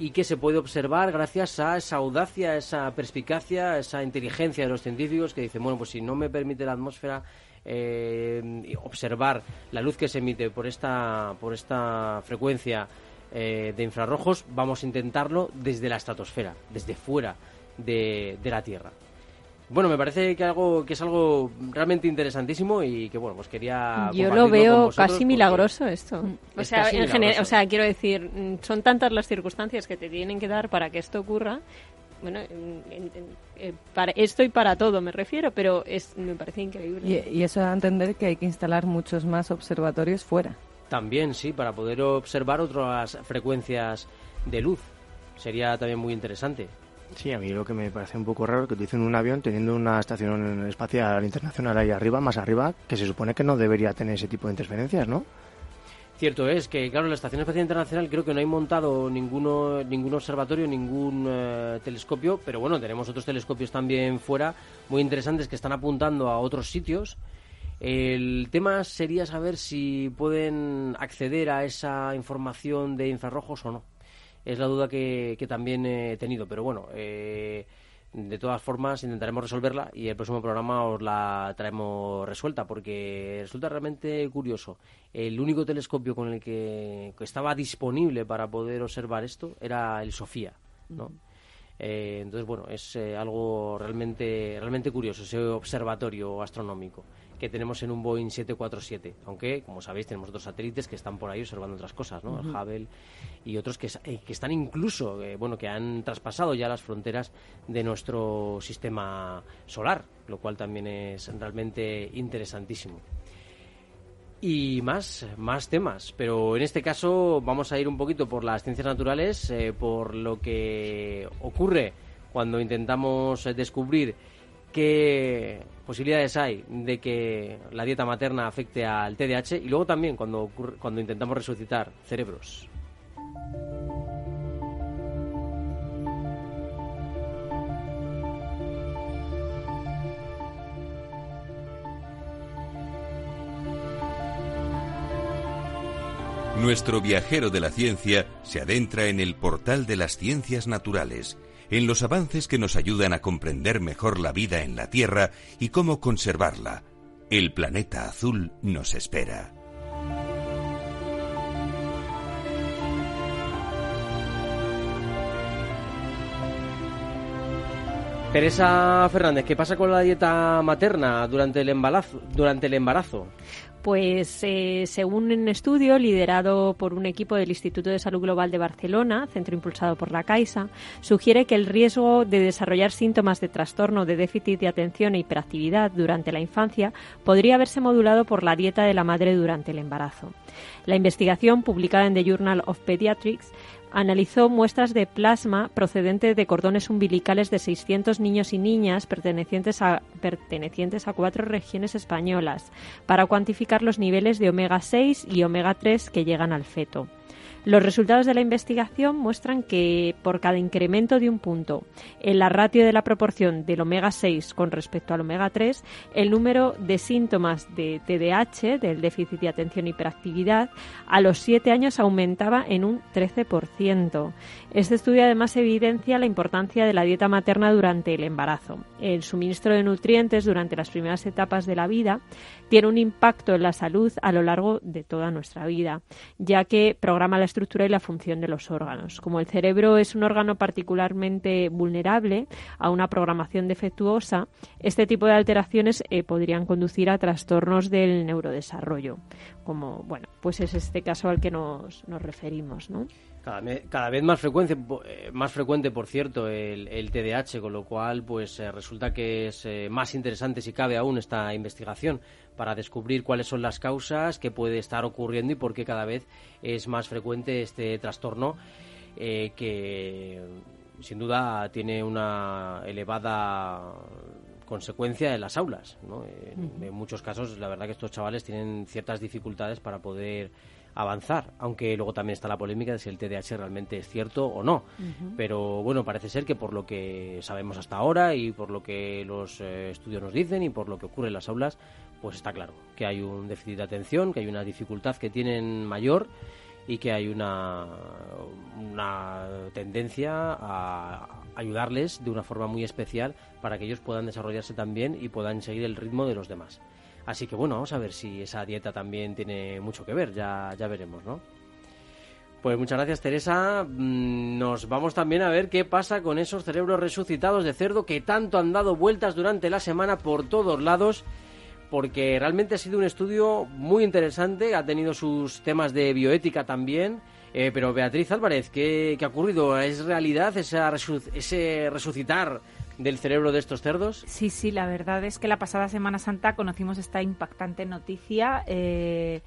y que se puede observar gracias a esa audacia, esa perspicacia, esa inteligencia de los científicos que dicen, bueno, pues si no me permite la atmósfera eh, observar la luz que se emite por esta, por esta frecuencia eh, de infrarrojos, vamos a intentarlo desde la estratosfera, desde fuera de la Tierra. Bueno, me parece que algo que es algo realmente interesantísimo y que bueno, pues quería Yo lo veo casi milagroso esto. O sea, en o sea, quiero decir, mm, son tantas las circunstancias que te tienen que dar para que esto ocurra. Bueno, eh, para esto y para todo me refiero, pero es me parece increíble. Y, y eso da a entender que hay que instalar muchos más observatorios fuera. También, sí, para poder observar otras frecuencias de luz. Sería también muy interesante. Sí, a mí lo que me parece un poco raro es que utilicen un avión teniendo una estación espacial internacional ahí arriba, más arriba, que se supone que no debería tener ese tipo de interferencias, ¿no? Cierto es que, claro, la Estación Espacial Internacional creo que no hay montado ninguno, ningún observatorio, ningún eh, telescopio, pero bueno, tenemos otros telescopios también fuera, muy interesantes, que están apuntando a otros sitios. El tema sería saber si pueden acceder a esa información de infrarrojos o no es la duda que, también he tenido. Pero bueno, eh, de todas formas intentaremos resolverla y el próximo programa os la traemos resuelta porque resulta realmente curioso. El único telescopio con el que, estaba disponible para poder observar esto era el Sofía, ¿no? Eh, entonces, bueno, es eh, algo realmente, realmente curioso, ese observatorio astronómico que tenemos en un Boeing 747. Aunque, como sabéis, tenemos otros satélites que están por ahí observando otras cosas, ¿no? El Hubble y otros que, eh, que están incluso, eh, bueno, que han traspasado ya las fronteras de nuestro sistema solar, lo cual también es realmente interesantísimo. Y más, más temas, pero en este caso vamos a ir un poquito por las ciencias naturales, eh, por lo que ocurre cuando intentamos descubrir qué posibilidades hay de que la dieta materna afecte al TDAH y luego también cuando, cuando intentamos resucitar cerebros. Nuestro viajero de la ciencia se adentra en el portal de las ciencias naturales en los avances que nos ayudan a comprender mejor la vida en la Tierra y cómo conservarla. El planeta azul nos espera. Teresa Fernández, ¿qué pasa con la dieta materna durante el embarazo? Durante el embarazo? Pues eh, según un estudio liderado por un equipo del Instituto de Salud Global de Barcelona, centro impulsado por la Caixa, sugiere que el riesgo de desarrollar síntomas de trastorno de déficit de atención e hiperactividad durante la infancia podría haberse modulado por la dieta de la madre durante el embarazo. La investigación, publicada en The Journal of Pediatrics, analizó muestras de plasma procedente de cordones umbilicales de 600 niños y niñas pertenecientes a, pertenecientes a cuatro regiones españolas para cuantificar los niveles de omega 6 y omega 3 que llegan al feto. Los resultados de la investigación muestran que por cada incremento de un punto en la ratio de la proporción del omega 6 con respecto al omega 3, el número de síntomas de TDAH, del déficit de atención e hiperactividad, a los 7 años aumentaba en un 13%. Este estudio además evidencia la importancia de la dieta materna durante el embarazo. El suministro de nutrientes durante las primeras etapas de la vida tiene un impacto en la salud a lo largo de toda nuestra vida, ya que programa la estructura y la función de los órganos. Como el cerebro es un órgano particularmente vulnerable a una programación defectuosa, este tipo de alteraciones eh, podrían conducir a trastornos del neurodesarrollo, como bueno, pues es este caso al que nos, nos referimos, ¿no? Cada, vez más frecuente, eh, más frecuente, por cierto, el, el TDAH, con lo cual, pues eh, resulta que es más interesante, si cabe aún, esta investigación para descubrir cuáles son las causas, qué puede estar ocurriendo y por qué cada vez es más frecuente este trastorno eh, que sin duda tiene una elevada consecuencia en las aulas. En, muchos casos, la verdad que estos chavales tienen ciertas dificultades para poder avanzar, aunque luego también está la polémica de si el TDAH realmente es cierto o no. Pero bueno, parece ser que por lo que sabemos hasta ahora y por lo que los eh, estudios nos dicen y por lo que ocurre en las aulas, pues está claro que hay un déficit de atención, que hay una dificultad que tienen mayor y que hay una, una tendencia a ayudarles de una forma muy especial para que ellos puedan desarrollarse también y puedan seguir el ritmo de los demás. Así que bueno, vamos a ver si esa dieta también tiene mucho que ver, ya, ya veremos, ¿no? Pues muchas gracias Teresa. Mm, nos vamos también a ver qué pasa con esos cerebros resucitados de cerdo que tanto han dado vueltas durante la semana por todos lados, porque realmente ha sido un estudio muy interesante, ha tenido sus temas de bioética también. Eh, pero Beatriz Álvarez, ¿qué, ha ocurrido? ¿Es realidad ese resucitar del cerebro de estos cerdos? Sí, sí, la verdad es que la pasada Semana Santa conocimos esta impactante noticia eh,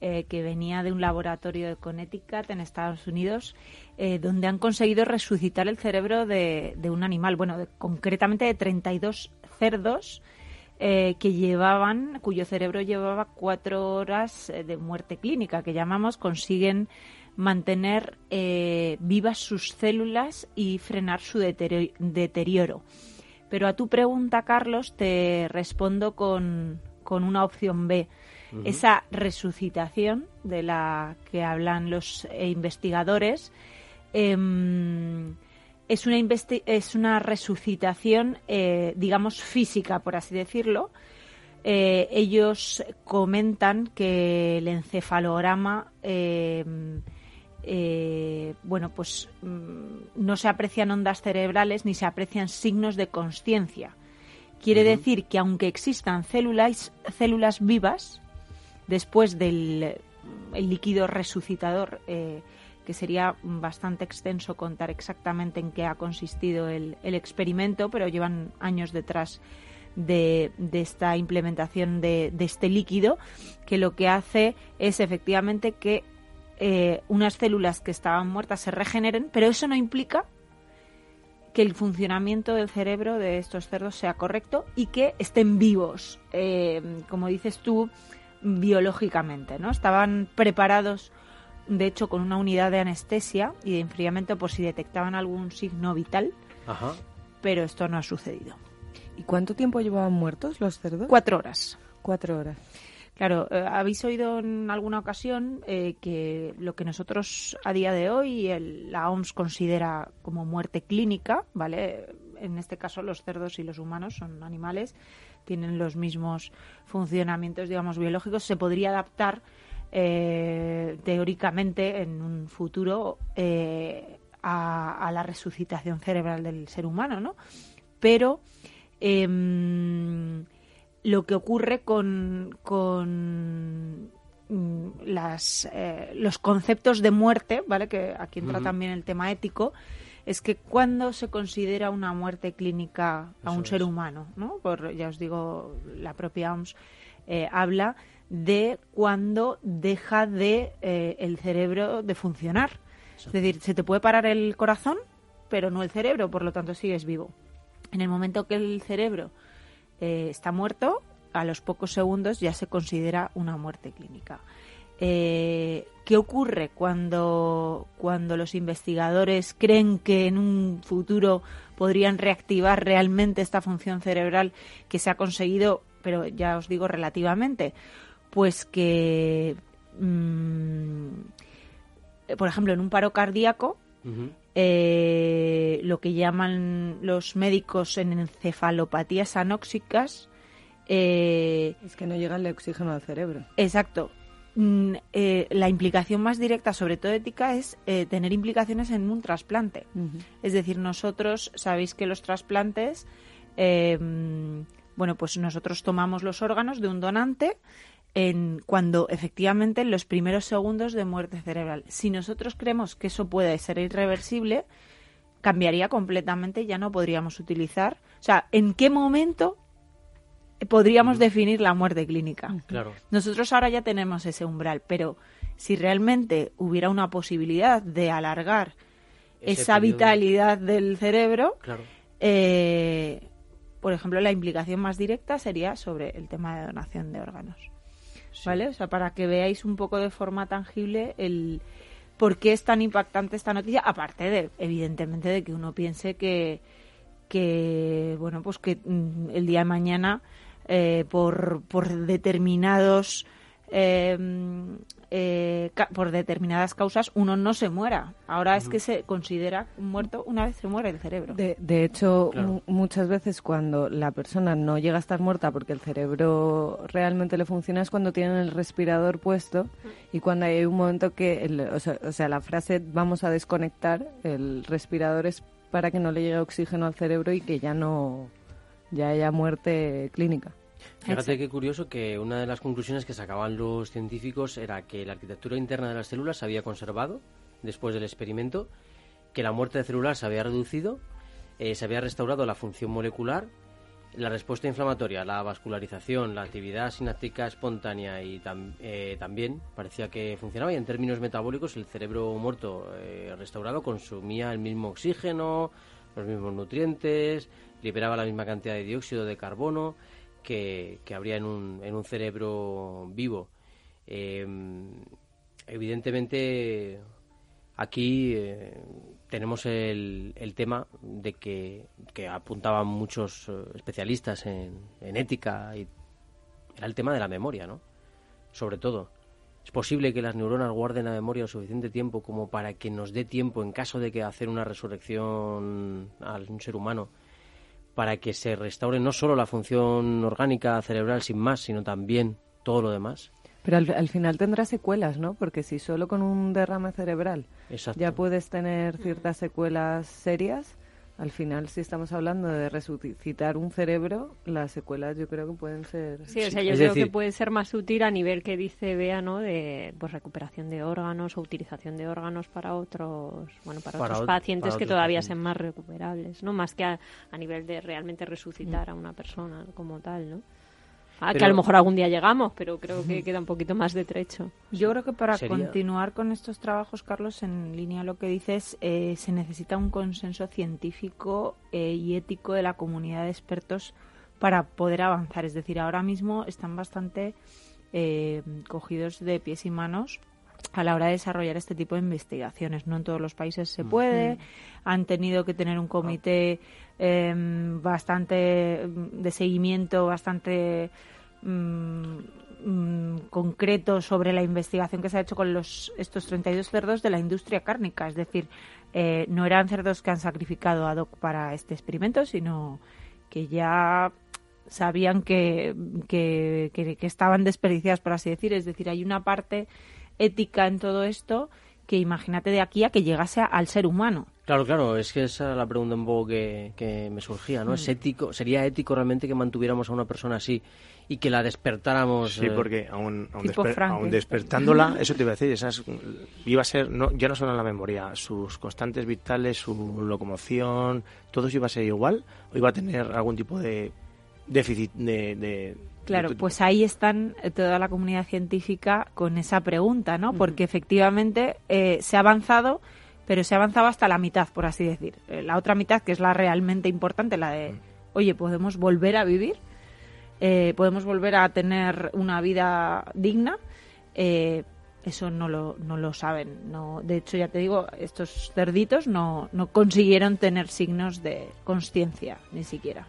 eh, que venía de un laboratorio de Connecticut en Estados Unidos, eh, donde han conseguido resucitar el cerebro de, un animal, bueno, concretamente de 32 cerdos. que llevaban, cuyo cerebro llevaba cuatro horas de muerte clínica, que llamamos, consiguen mantener eh, vivas sus células y frenar su deterioro. Pero a tu pregunta, Carlos, te respondo con, una opción B. Esa resucitación de la que hablan los investigadores em, es, una es una resucitación, eh, digamos, física, por así decirlo. Eh, ellos comentan que el encefalograma em, eh, bueno, pues mm, no se aprecian ondas cerebrales ni se aprecian signos de conciencia. Quiere decir que aunque existan células, células vivas, después del líquido resucitador, eh, que sería bastante extenso contar exactamente en qué ha consistido el, experimento, pero llevan años detrás de, esta implementación de, este líquido, que lo que hace es efectivamente que eh, unas células que estaban muertas se regeneren, pero eso no implica que el funcionamiento del cerebro de estos cerdos sea correcto y que estén vivos, eh, como dices tú, biológicamente, ¿no? Estaban preparados, de hecho, con una unidad de anestesia y de enfriamiento por si detectaban algún signo vital, pero esto no ha sucedido. ¿Y cuánto tiempo llevaban muertos los cerdos? Cuatro horas. Cuatro horas. Claro, eh, habéis oído en alguna ocasión eh, que lo que nosotros a día de hoy la OMS considera como muerte clínica, ¿vale? En este caso los cerdos y los humanos son animales, tienen los mismos funcionamientos, digamos, biológicos. Se podría adaptar eh, teóricamente en un futuro a, la resucitación cerebral del ser humano, ¿no? Pero em, lo que ocurre con, con mm, las, eh, los conceptos de muerte, ¿vale? Que aquí entra también el tema ético, es que cuando se considera una muerte clínica a un ser humano, ¿no? Por, ya os digo, la propia OMS eh, habla de cuando deja de eh, el cerebro de funcionar. Es decir, se te puede parar el corazón, pero no el cerebro, por lo tanto sigues vivo. En el momento que el cerebro eh, está muerto, a los pocos segundos ya se considera una muerte clínica. Eh, ¿Qué ocurre cuando, cuando los investigadores creen que en un futuro podrían reactivar realmente esta función cerebral que se ha conseguido, pero ya os digo relativamente? Pues que, mm, por ejemplo, en un paro cardíaco, eh, lo que llaman los médicos en encefalopatías anóxicas. Eh, es que no llega el oxígeno al cerebro. Exacto. Mm, eh, la implicación más directa, sobre todo ética, es tener implicaciones en un trasplante. Es decir, nosotros sabéis que los trasplantes, bueno, pues nosotros tomamos los órganos de un donante en cuando efectivamente en los primeros segundos de muerte cerebral. Si nosotros creemos que eso puede ser irreversible, cambiaría completamente, ya no podríamos utilizar. O sea, ¿en qué momento podríamos definir la muerte clínica? Claro. Nosotros ahora ya tenemos ese umbral, pero si realmente hubiera una posibilidad de alargar esa vitalidad del cerebro, eh, por ejemplo, la implicación más directa sería sobre el tema de donación de órganos. ¿Vale? O sea, para que veáis un poco de forma tangible el por qué es tan impactante esta noticia, aparte de, evidentemente, de que uno piense que, que bueno, pues que mm, el día de mañana, eh, por, por determinados eh, eh, por determinadas causas uno no se muera. Ahora es que se considera muerto una vez se muere el cerebro. De, hecho, muchas veces cuando la persona no llega a estar muerta porque el cerebro realmente le funciona es cuando tienen el respirador puesto y cuando hay un momento que, o, sea, o sea, la frase vamos a desconectar, el respirador es para que no le llegue oxígeno al cerebro y que ya no ya haya muerte clínica. Fíjate qué curioso que una de las conclusiones que sacaban los científicos era que la arquitectura interna de las células se había conservado después del experimento, que la muerte celular se había reducido, eh, se había restaurado la función molecular, la respuesta inflamatoria, la vascularización, la actividad sináptica espontánea y eh, también parecía que funcionaba. Y en términos metabólicos, el cerebro muerto eh, restaurado consumía el mismo oxígeno, los mismos nutrientes, liberaba la misma cantidad de dióxido de carbono que, habría en un, en un cerebro vivo. Em, evidentemente, aquí eh, tenemos el, el, tema de que, que apuntaban muchos eh, especialistas en, en ética y era el tema de la memoria, ¿no? Sobre todo. Es posible que las neuronas guarden la memoria lo suficiente tiempo como para que nos dé tiempo, en caso de que hacer una resurrección a un ser humano, para que se restaure no solo la función orgánica cerebral sin más, sino también todo lo demás. Pero al, final tendrá secuelas, ¿no? Porque si solo con un derrame cerebral ya puedes tener ciertas secuelas serias, al final, si estamos hablando de resucitar un cerebro, las secuelas yo creo que pueden ser... Sí, o sea, yo creo que puede ser más útil a nivel que dice Bea, ¿no? De pues, recuperación de órganos o utilización de órganos para otros, bueno, para, otros pacientes que todavía sean más recuperables, ¿no? Más que a, nivel de realmente resucitar a una persona como tal, ¿no? Ah, que a lo mejor algún día llegamos, pero creo que queda un poquito más de trecho. Yo creo que para continuar con estos trabajos, Carlos, en línea a lo que dices, eh, se necesita un consenso científico eh, y ético de la comunidad de expertos para poder avanzar. Es decir, ahora mismo están bastante eh, cogidos de pies y manos a la hora de desarrollar este tipo de investigaciones. No en todos los países se puede. Han tenido que tener un comité Em, bastante mm, de seguimiento, bastante mm, mm, concreto sobre la investigación que se ha hecho con los, estos 32 cerdos de la industria cárnica. Es decir, eh, no eran cerdos que han sacrificado ad hoc para este experimento, sino que ya sabían que, que, que estaban desperdiciadas, por así decir. Es decir, hay una parte ética en todo esto que imagínate de aquí a que llegase al ser humano. Claro, claro, es que esa era la pregunta un poco que, me surgía, ¿no? ¿Es mm. ético, ¿Sería ético realmente que mantuviéramos a una persona así y que la despertáramos? Sí, eh, porque aún, aún, despertándola, eso te iba a decir, esas, iba a ser, no, ya no solo la memoria, sus constantes vitales, su locomoción, todo eso iba a ser igual o iba a tener algún tipo de déficit de Claro, pues ahí están eh, toda la comunidad científica con esa pregunta, ¿no? Porque efectivamente eh, se ha avanzado, pero se ha avanzado hasta la mitad, por así decir. Eh, la otra mitad, que es la realmente importante, la de, oye, podemos volver a vivir, podemos volver a tener una vida digna. eso no lo, no lo saben. No, de hecho, ya te digo, estos cerditos no, no consiguieron tener signos de conciencia, ni siquiera.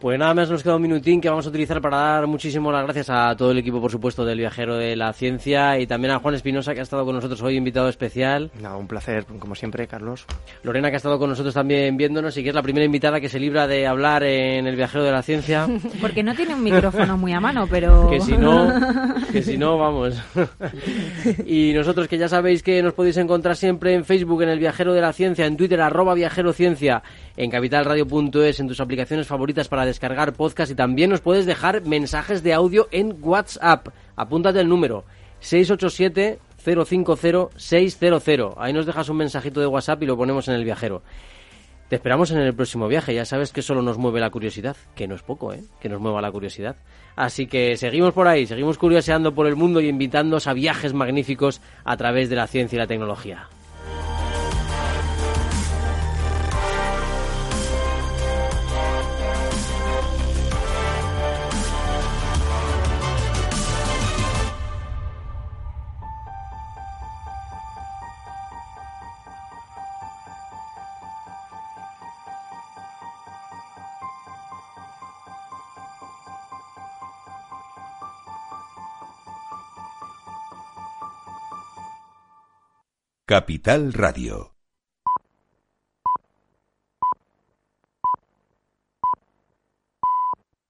Pues nada más nos queda un minutín que vamos a utilizar para dar muchísimas las gracias a todo el equipo, por supuesto, del Viajero de la Ciencia y también a Juan Espinosa, que ha estado con nosotros hoy, invitado especial. Nada, un placer, como siempre, Carlos. Lorena, que ha estado con nosotros también viéndonos y que es la primera invitada que se libra de hablar en el Viajero de la Ciencia. Porque no tiene un micrófono muy a mano, pero... Que si no, que si no, vamos. y nosotros que ya sabéis que nos podéis encontrar siempre en Facebook, en el Viajero de la Ciencia, en Twitter, arroba Viajero Ciencia en capitalradio.es, en tus aplicaciones favoritas para descargar podcast y también nos puedes dejar mensajes de audio en WhatsApp. Apúntate el número 687 050 600. Ahí nos dejas un mensajito de WhatsApp y lo ponemos en el viajero. Te esperamos en el próximo viaje. Ya sabes que solo nos mueve la curiosidad, que no es poco, ¿eh? Que nos mueva la curiosidad. Así que seguimos por ahí, seguimos curioseando por el mundo y invitándoos a viajes magníficos a través de la ciencia y la tecnología. Capital Radio.